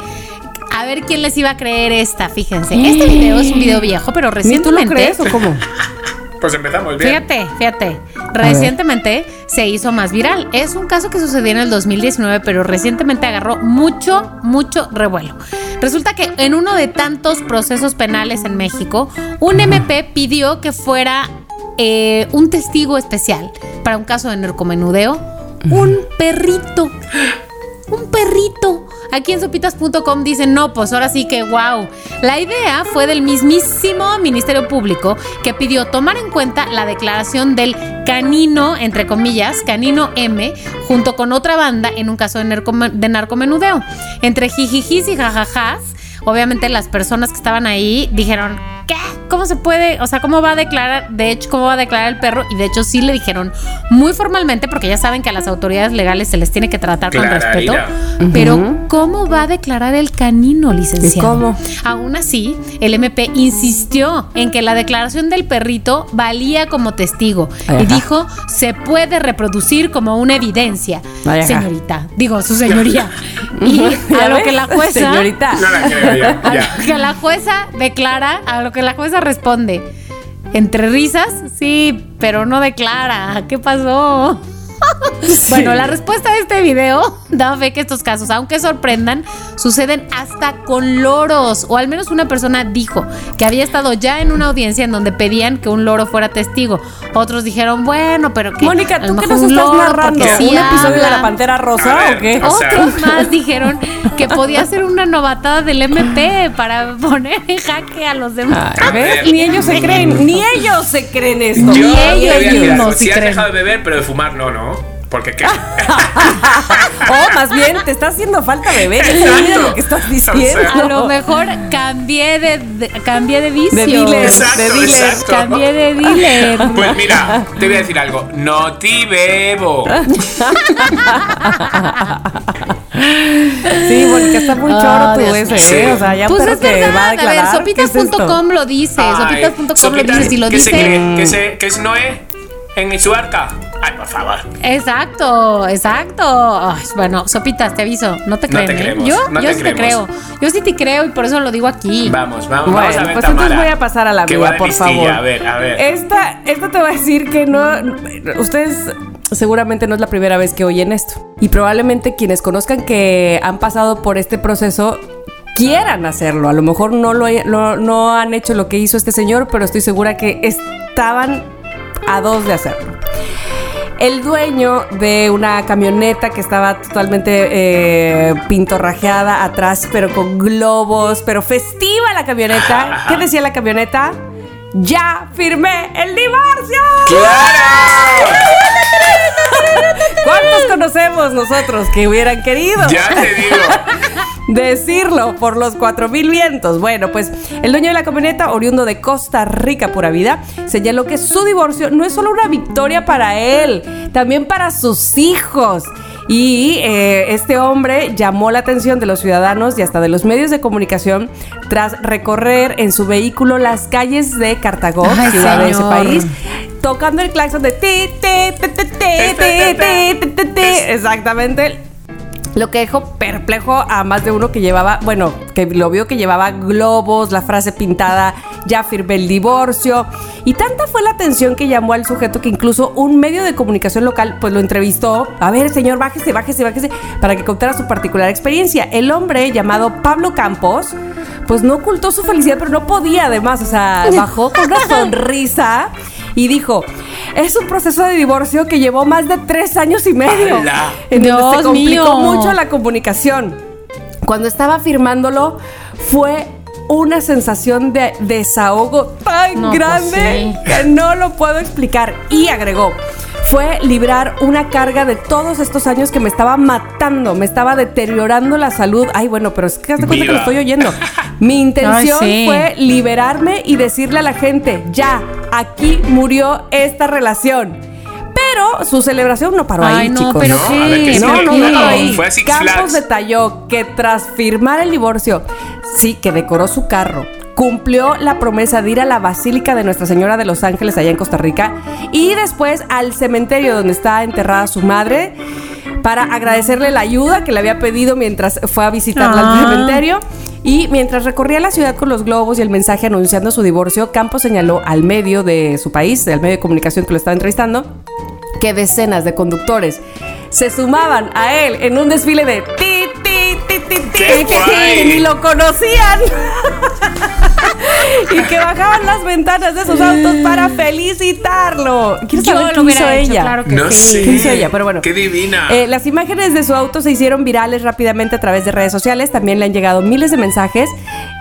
A ver quién les iba a creer esta, fíjense. Este video es un video viejo, pero ¿Ni tú lo recientemente. crees o cómo? [laughs] Pues empezamos bien. Fíjate, fíjate. Recientemente se hizo más viral. Es un caso que sucedió en el 2019, pero recientemente agarró mucho, mucho revuelo. Resulta que en uno de tantos procesos penales en México, un MP pidió que fuera eh, un testigo especial para un caso de narcomenudeo. Un perrito. Un perrito. Aquí en sopitas.com dicen, no, pues ahora sí que wow. La idea fue del mismísimo Ministerio Público que pidió tomar en cuenta la declaración del canino, entre comillas, canino M, junto con otra banda en un caso de, narcome- de narcomenudeo. Entre jijijis y jajajás, obviamente las personas que estaban ahí dijeron, ¿qué? ¿Cómo se puede? O sea, ¿cómo va a declarar? De hecho, ¿cómo va a declarar el perro? Y de hecho sí le dijeron muy formalmente, porque ya saben que a las autoridades legales se les tiene que tratar con respeto. Pero, ¿cómo va a declarar el canino, licenciado? ¿Y cómo? Aún así, el MP insistió en que la declaración del perrito valía como testigo Ajá. y dijo se puede reproducir como una evidencia, Ajá. señorita. Digo, su señoría. Y [laughs] ¿Ya a lo ves? que la jueza Señorita. No la creo ya. [laughs] a lo que la jueza declara, a lo que la jueza responde. Entre risas, sí, pero no declara. ¿Qué pasó? [laughs] Bueno, la respuesta de este video [laughs] da fe que estos casos, aunque sorprendan, suceden hasta con loros. O al menos una persona dijo que había estado ya en una audiencia en donde pedían que un loro fuera testigo. Otros dijeron, bueno, pero que. Mónica, a ¿tú qué nos estás loro, narrando? sí ¿Un episodio de la Pantera Rosa ver, o qué? o sea- Otros [laughs] más dijeron que podía ser una novatada del MP para poner en jaque a los demás. Ay, ¿ves? Ni ellos se creen, ni ellos se creen esto. Yo Ni ellos mismos algo, sí Si has creen. dejado de beber, pero de fumar no, ¿no? Porque qué. [laughs] Oh, más bien, te está haciendo falta beber. Mira lo que estás diciendo. O sea, A lo mejor cambié de, de- cambié de vicio. De dealer, Exacto, de dealer. exacto. Cambié de dealer. [laughs] Pues mira, te voy a decir algo. No te bebo. [laughs] Sí, Mónica, está muy Oh, choro tu Dios ese, mío. ¿eh? O sea, ya Pues es que va a verdad, a ver, sopitas.com lo dice, sopitas.com lo dice, si lo ¿qué se dice. cree? ¿Que, se, ¿Que es Noé en su arca? Ay, por favor. Exacto, exacto. Ay, bueno, sopitas, te aviso, no te No creen. te ¿eh? creemos, Yo, no yo te sí te creo. creemos. Yo sí te creo y por eso lo digo aquí. Vamos, vamos, Bueno, vamos a ver pues Tamara. entonces voy a pasar a la mía, por listilla. favor. A ver, a ver. Esta, esta te va a decir que no. Ustedes seguramente no es la primera vez que oyen esto. Y probablemente quienes conozcan que han pasado por este proceso quieran hacerlo. A lo mejor no, lo, lo- no han hecho lo que hizo este señor, pero estoy segura que estaban a dos de hacerlo. El dueño de una camioneta que estaba totalmente eh, pintorrajeada atrás, pero con globos, pero festiva la camioneta. ¿Qué decía la camioneta? ¡Ya firmé el divorcio! ¡Claro! ¿Cuántos conocemos nosotros que hubieran querido? Ya te digo. [laughs] decirlo por los cuatro mil vientos. Bueno, pues el dueño de la camioneta, oriundo de Costa Rica, pura vida, señaló que su divorcio no es solo una victoria para él, también para sus hijos. Y eh, este hombre llamó la atención de los ciudadanos y hasta de los medios de comunicación tras recorrer en su vehículo las calles de Cartago, ciudad de ese país, tocando el claxon de ti, ti, ti, ti, ti, ti, ti, exactamente. Lo que dejó perplejo a más de uno que llevaba, bueno, que lo vio que llevaba globos, la frase pintada ya firmé el divorcio. Y tanta fue la atención que llamó al sujeto que incluso un medio de comunicación local pues lo entrevistó. A ver, señor, bájese, bájese, bájese, para que contara su particular experiencia. El hombre llamado Pablo Campos, pues no ocultó su felicidad, pero no podía además, o sea, [laughs] bajó con una sonrisa y dijo, es un proceso de divorcio que llevó más de tres años y medio. En donde Dios se complicó mío. mucho la comunicación. Cuando estaba firmándolo, fue una sensación de desahogo tan No, pues grande sí. que no lo puedo explicar. Y agregó, fue librar una carga de todos estos años que me estaba matando, me estaba deteriorando la salud. Ay, bueno, pero es que hazte cuenta que lo estoy oyendo. [laughs] Mi intención Ay, sí. fue liberarme y decirle a la gente, ya, aquí murió esta relación. Pero su celebración no paró Ay, ahí, no, chicos. pero No, qué. a ver, ¿qué No, Sí, no, no, no. Fue Campos detalló que tras firmar el divorcio, sí, que decoró su carro, cumplió la promesa de ir a la Basílica de Nuestra Señora de los Ángeles allá en Costa Rica y después al cementerio donde está enterrada su madre para agradecerle la ayuda que le había pedido mientras fue a visitarla al Ah. cementerio. Y mientras recorría la ciudad con los globos y el mensaje anunciando su divorcio, Campos señaló al medio de su país, al medio de comunicación que lo estaba entrevistando, que decenas de conductores se sumaban a él en un desfile de ti, ti, ¡Qué que guay! ni lo conocían. [laughs] [laughs] y que bajaban las ventanas de sus autos para felicitarlo. Quiero Yo saber lo qué hizo hecho, ella. claro que No sí. sé. ¿Qué hizo ella? Pero bueno. Qué divina. Eh, las imágenes de su auto se hicieron virales rápidamente a través de redes sociales. También le han llegado miles de mensajes.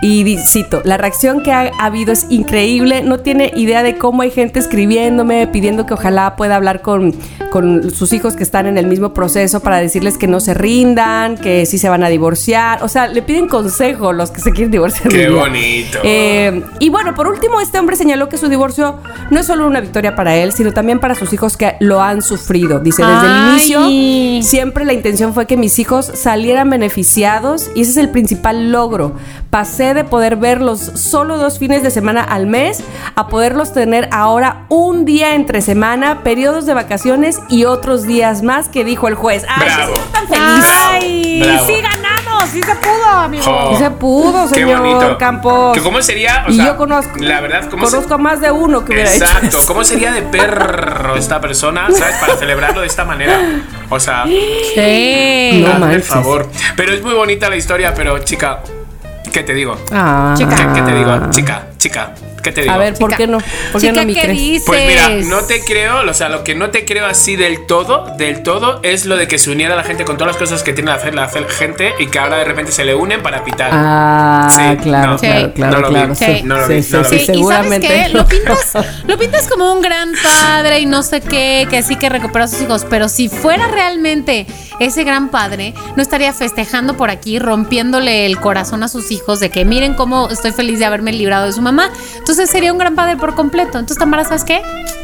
Y cito, la reacción que ha habido es increíble. No tiene idea de cómo hay gente escribiéndome, pidiendo que ojalá pueda hablar con, con sus hijos que están en el mismo proceso para decirles que no se rindan, que sí se van a divorciar. O sea, le piden consejo los que se quieren divorciar. Qué bonito. Eh, y bueno, por último, este hombre señaló que su divorcio no es solo una victoria para él, sino también para sus hijos que lo han sufrido. Dice, desde el inicio, siempre la intención fue que mis hijos salieran beneficiados y ese es el principal logro. Pasé de poder verlos solo dos fines de semana al mes a poderlos tener ahora un día entre semana, periodos de vacaciones y otros días más que dijo el juez. ¡Ay, Bravo. tan feliz! Ay, Bravo. sí ganamos, sí se pudo, amigo. Sí se pudo, Qué señor bonito. Campos. ¿Que ¿Cómo sería? O y yo conozco, La verdad, ¿cómo conozco a más de uno que hubiera Exacto. hecho. ¿Cómo sería de perro esta persona, ¿sabes? Para celebrarlo de esta manera. O sea, Sí. No manches. favor. Pero es muy bonita la historia, pero chica, ¿qué te digo? Ah. Chica. ¿Qué, qué te digo? Chica, chica, ¿qué te digo? A ver, ¿por Chica. qué no? ¿Por qué no me ¿qué dices? Pues mira, no te creo, o sea, lo que no te creo así del todo, del todo, es lo de que se uniera la gente con todas las cosas que tiene la hacer gente y que ahora de repente se le unen para pitar. Ah, Sí, claro, no. claro, Sí. claro, No lo vi. claro. Sí. No lo sí, vi, sí, no lo sí, vi. Sí, y seguramente. sabes qué? Lo pintas, lo pintas como un gran padre y no sé qué, que sí que recuperó a sus hijos, pero si fuera realmente ese gran padre, no estaría festejando por aquí, rompiéndole el corazón a sus hijos de que miren cómo estoy feliz de haberme librado de su mamá. Mamá. Entonces sería un gran padre por completo. Entonces, Tamara, ¿sabes qué?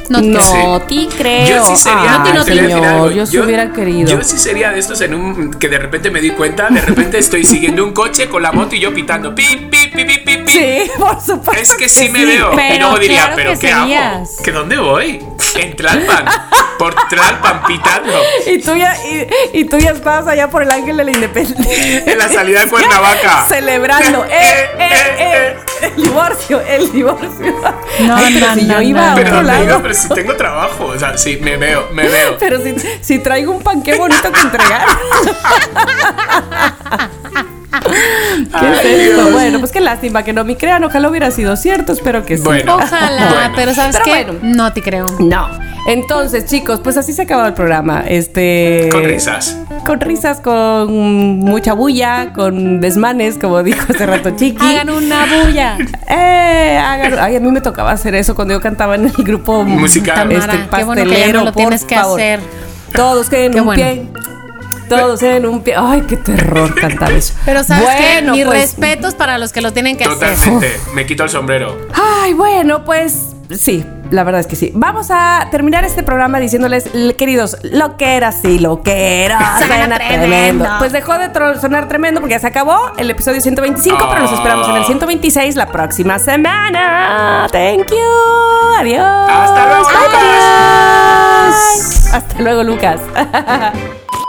No, No, ti creo. Yo sí sería. Ay, no, señor, yo sí hubiera querido. Yo sí sería de estos en un. que de repente me di cuenta, de repente estoy siguiendo un coche con la moto y yo pitando. Pip, pip, pip, pip, pip. Sí, por supuesto. Es que sí me veo. y Pero luego diría, claro ¿pero que qué hago? serías. ¿Que dónde voy? En Tlalpan. Por Tlalpan pitando. Y tú, ya, y, y tú ya estás allá por el Ángel de la Independencia. En la salida de Cuernavaca. [laughs] Celebrando. [laughs] ¡Eh, eh, eh! El divorcio, el divorcio. No, Ay, pero no, si no, yo iba no. a Pero otro ¿dónde lado. iba? Pero si tengo trabajo. O sea, sí, me veo, me veo. Pero si, si traigo un pan, qué bonito que entregar. [laughs] ¿Qué es esto? Bueno, pues qué lástima que no me crean. Ojalá hubiera sido cierto. Espero que sí. Bueno. Ojalá, Bueno. pero ¿sabes Pero qué? bueno. No te creo. No. Entonces, chicos, pues así se acabó el programa. Este. Con risas. Con risas, con mucha bulla, con desmanes, como [laughs] dijo hace rato Chiqui. Hagan una bulla. Eh, hagan- Ay, a mí me tocaba hacer eso cuando yo cantaba en el grupo Musical. Este, Tamara, qué bueno que ya pastelero, no lo por tienes que favor. hacer. Todos en Qué un bueno. pie. Todos en un pie. Ay, qué terror cantar eso. Pero ¿sabes bueno, qué? Mis pues, respetos para los que lo tienen que hacer. Totalmente. Me quito el sombrero. Ay, bueno, pues sí, la verdad es que sí. Vamos a terminar este programa diciéndoles, queridos, lo que era, sí, lo que era. [laughs] Suena tremendo. Pues dejó de sonar tremendo porque ya se acabó el episodio 125, pero nos esperamos en el 126 la próxima semana. Thank you. Adiós. Hasta luego, Bye. Hasta luego, Lucas. [laughs]